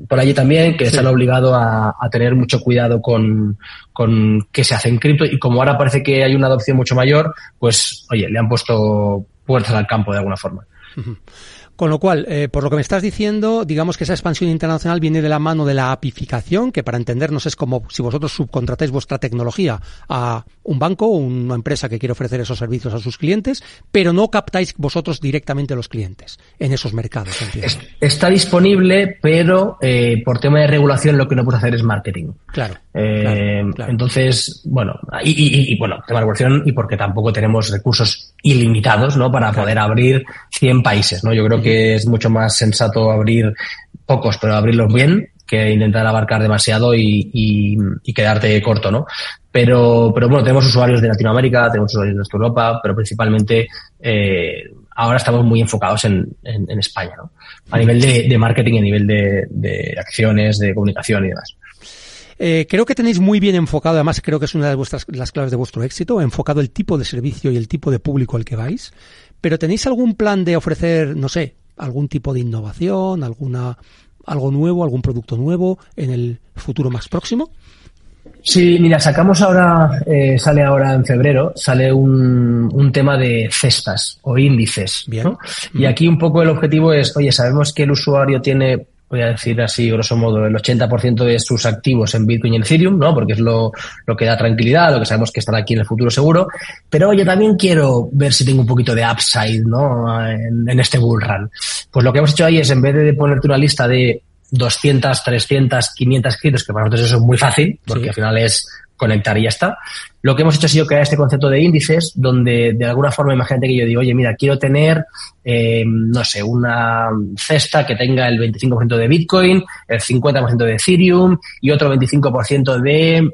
por allí también que se han obligado a, a, tener mucho cuidado con, con qué se hace en cripto. Y como ahora parece que hay una adopción mucho mayor, pues, oye, le han puesto puertas al campo de alguna forma. Con lo cual, eh, por lo que me estás diciendo, digamos que esa expansión internacional viene de la mano de la apificación, que para entendernos es como si vosotros subcontratáis vuestra tecnología a un banco o una empresa que quiere ofrecer esos servicios a sus clientes, pero no captáis vosotros directamente a los clientes en esos mercados. Está disponible, pero eh, por tema de regulación lo que no puedes hacer es marketing. Claro. Eh, Entonces, bueno, y, y, y, bueno, tema de regulación y porque tampoco tenemos recursos ilimitados, ¿no? Para poder abrir 100 países, ¿no? Yo creo que es mucho más sensato abrir pocos, pero abrirlos bien, que intentar abarcar demasiado y, y, y, quedarte corto, ¿no? Pero, pero bueno, tenemos usuarios de Latinoamérica, tenemos usuarios de Europa, pero principalmente eh, ahora estamos muy enfocados en, en, en España, ¿no? A nivel de, de marketing, a nivel de, de, acciones, de comunicación y demás. Eh, creo que tenéis muy bien enfocado, además creo que es una de vuestras las claves de vuestro éxito, enfocado el tipo de servicio y el tipo de público al que vais. Pero tenéis algún plan de ofrecer, no sé, algún tipo de innovación, alguna algo nuevo, algún producto nuevo en el futuro más próximo? Sí, mira, sacamos ahora, eh, sale ahora en febrero, sale un, un tema de cestas o índices. Bien. ¿no? Y aquí un poco el objetivo es, oye, sabemos que el usuario tiene voy a decir así, grosso modo, el 80% de sus activos en Bitcoin y en Ethereum, ¿no? Porque es lo, lo que da tranquilidad, lo que sabemos que estará aquí en el futuro seguro. Pero yo también quiero ver si tengo un poquito de upside, ¿no? En, en este bull run. Pues lo que hemos hecho ahí es, en vez de ponerte una lista de 200, 300, 500 criptos, que para nosotros eso es muy fácil, porque sí. al final es conectar y ya está. Lo que hemos hecho ha sido crear este concepto de índices, donde de alguna forma imagínate que yo digo, oye, mira, quiero tener, eh, no sé, una cesta que tenga el 25% de Bitcoin, el 50% de Ethereum y otro 25% de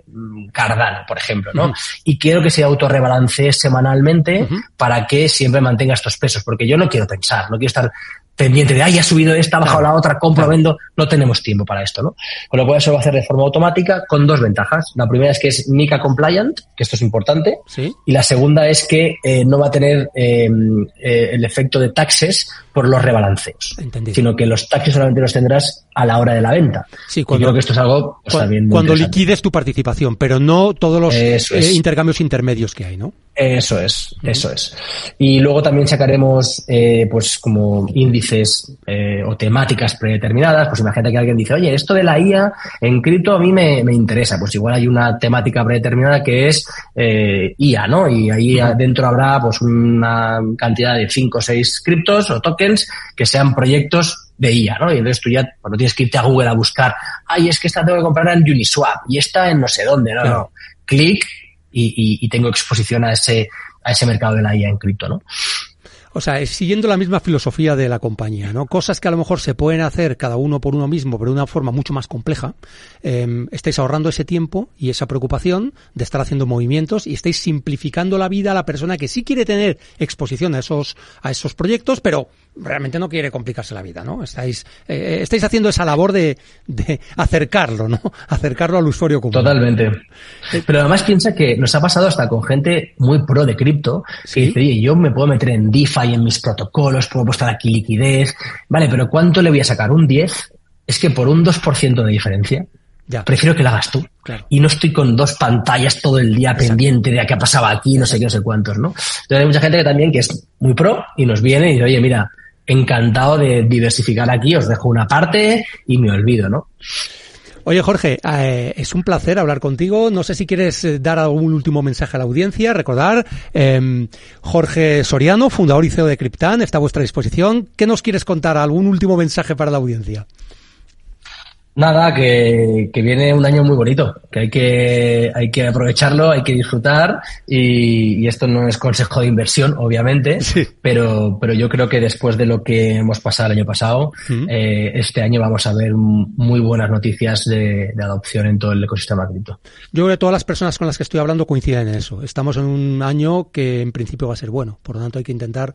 Cardano, por ejemplo, ¿no? Uh -huh. Y quiero que se autorrebalancee semanalmente uh -huh. para que siempre mantenga estos pesos, porque yo no quiero pensar, no quiero estar pendiente de, ay, ha subido esta, ha bajado la otra, compro, vendo. No tenemos tiempo para esto, ¿no? Con lo cual eso lo va a hacer de forma automática con dos ventajas. La primera es que es MICA compliant, que esto es importante. ¿Sí? Y la segunda es que eh, no va a tener eh, eh, el efecto de taxes por los rebalanceos. Entendido. Sino que los taxes solamente los tendrás a la hora de la venta. Sí, cuando, y creo que esto es algo pues, cuando, también cuando liquides tu participación, pero no todos los es. intercambios intermedios que hay, ¿no? Eso es, eso es. Y luego también sacaremos, eh, pues, como índices eh, o temáticas predeterminadas. Pues imagínate que alguien dice, oye, esto de la IA en cripto a mí me, me interesa. Pues igual hay una temática predeterminada que es eh, IA, ¿no? Y ahí adentro habrá, pues, una cantidad de 5 o 6 criptos o tokens que sean proyectos de IA, ¿no? Y entonces tú ya, cuando tienes que irte a Google a buscar, ay, es que esta tengo que comprar en Uniswap y esta en no sé dónde, ¿no? no. Clic y, tengo exposición a ese, a ese mercado de la IA en cripto, ¿no? O sea, siguiendo la misma filosofía de la compañía, ¿no? Cosas que a lo mejor se pueden hacer cada uno por uno mismo, pero de una forma mucho más compleja. Eh, estáis ahorrando ese tiempo y esa preocupación de estar haciendo movimientos y estáis simplificando la vida a la persona que sí quiere tener exposición a esos, a esos proyectos, pero realmente no quiere complicarse la vida, ¿no? Estáis, eh, estáis haciendo esa labor de, de, acercarlo, ¿no? Acercarlo al usuario común. Totalmente. Eh, pero además piensa que nos ha pasado hasta con gente muy pro de cripto, que dice, oye, yo me puedo meter en DeFi, en mis protocolos, puedo postar aquí liquidez, vale, pero ¿cuánto le voy a sacar? ¿Un 10? Es que por un 2% de diferencia, ya. Prefiero que la hagas tú. Claro. Y no estoy con dos pantallas todo el día pendiente de a qué ha pasado aquí, no sé qué, no sé cuántos, ¿no? Entonces hay mucha gente que también que es muy pro y nos viene y dice, oye, mira, encantado de diversificar aquí, os dejo una parte y me olvido, ¿no? Oye Jorge, eh, es un placer hablar contigo. No sé si quieres eh, dar algún último mensaje a la audiencia. Recordar, eh, Jorge Soriano, fundador y CEO de Cryptan, está a vuestra disposición. ¿Qué nos quieres contar? ¿Algún último mensaje para la audiencia? Nada, que, que, viene un año muy bonito, que hay que, hay que aprovecharlo, hay que disfrutar y, y esto no es consejo de inversión, obviamente, sí. pero, pero yo creo que después de lo que hemos pasado el año pasado, eh, este año vamos a ver muy buenas noticias de, de, adopción en todo el ecosistema cripto. Yo creo que todas las personas con las que estoy hablando coinciden en eso. Estamos en un año que en principio va a ser bueno, por lo tanto hay que intentar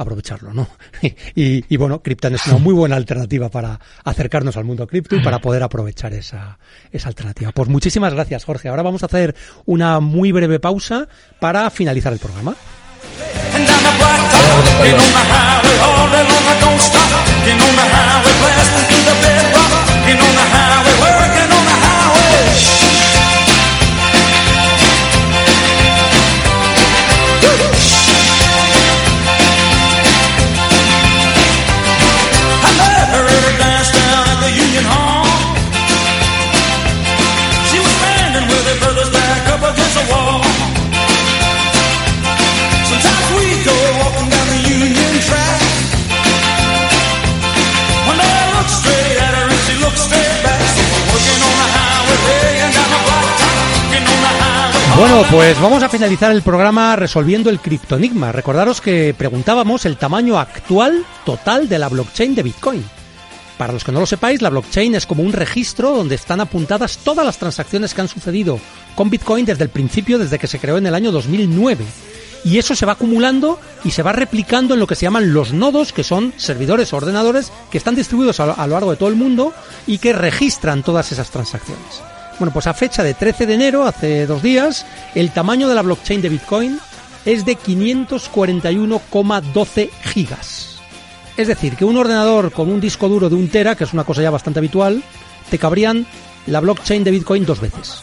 aprovecharlo, ¿no? Y, bueno, Cryptan es una muy buena alternativa para acercarnos al mundo cripto y para poder aprovechar esa, esa alternativa. Pues muchísimas gracias, Jorge. Ahora vamos a hacer una muy breve pausa para finalizar el programa. Bueno, pues vamos a finalizar el programa resolviendo el criptonigma. Recordaros que preguntábamos el tamaño actual total de la blockchain de Bitcoin. Para los que no lo sepáis, la blockchain es como un registro donde están apuntadas todas las transacciones que han sucedido con Bitcoin desde el principio, desde que se creó en el año 2009. Y eso se va acumulando y se va replicando en lo que se llaman los nodos, que son servidores o ordenadores que están distribuidos a lo largo de todo el mundo y que registran todas esas transacciones. Bueno, pues a fecha de 13 de enero, hace dos días, el tamaño de la blockchain de Bitcoin es de 541,12 gigas. Es decir, que un ordenador con un disco duro de un tera, que es una cosa ya bastante habitual, te cabrían la blockchain de Bitcoin dos veces.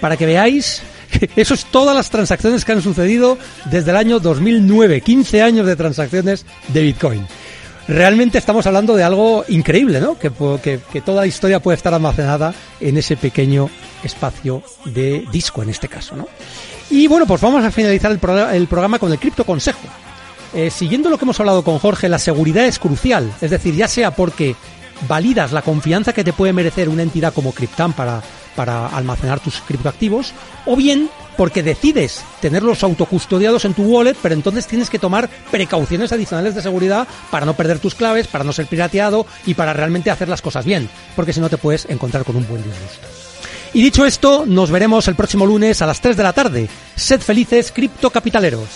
Para que veáis eso es todas las transacciones que han sucedido desde el año 2009, 15 años de transacciones de Bitcoin realmente estamos hablando de algo increíble, ¿no? Que, que, que, toda la historia puede estar almacenada en ese pequeño espacio de disco, en este caso, ¿no? Y bueno, pues vamos a finalizar el, pro el programa con el cripto consejo. Eh, siguiendo lo que hemos hablado con Jorge, la seguridad es crucial. Es decir, ya sea porque validas la confianza que te puede merecer una entidad como Cryptan para, para almacenar tus criptoactivos, o bien porque decides tenerlos autocustodiados en tu wallet, pero entonces tienes que tomar precauciones adicionales de seguridad para no perder tus claves, para no ser pirateado y para realmente hacer las cosas bien, porque si no te puedes encontrar con un buen disgusto. Y dicho esto, nos veremos el próximo lunes a las 3 de la tarde. Sed felices, criptocapitaleros.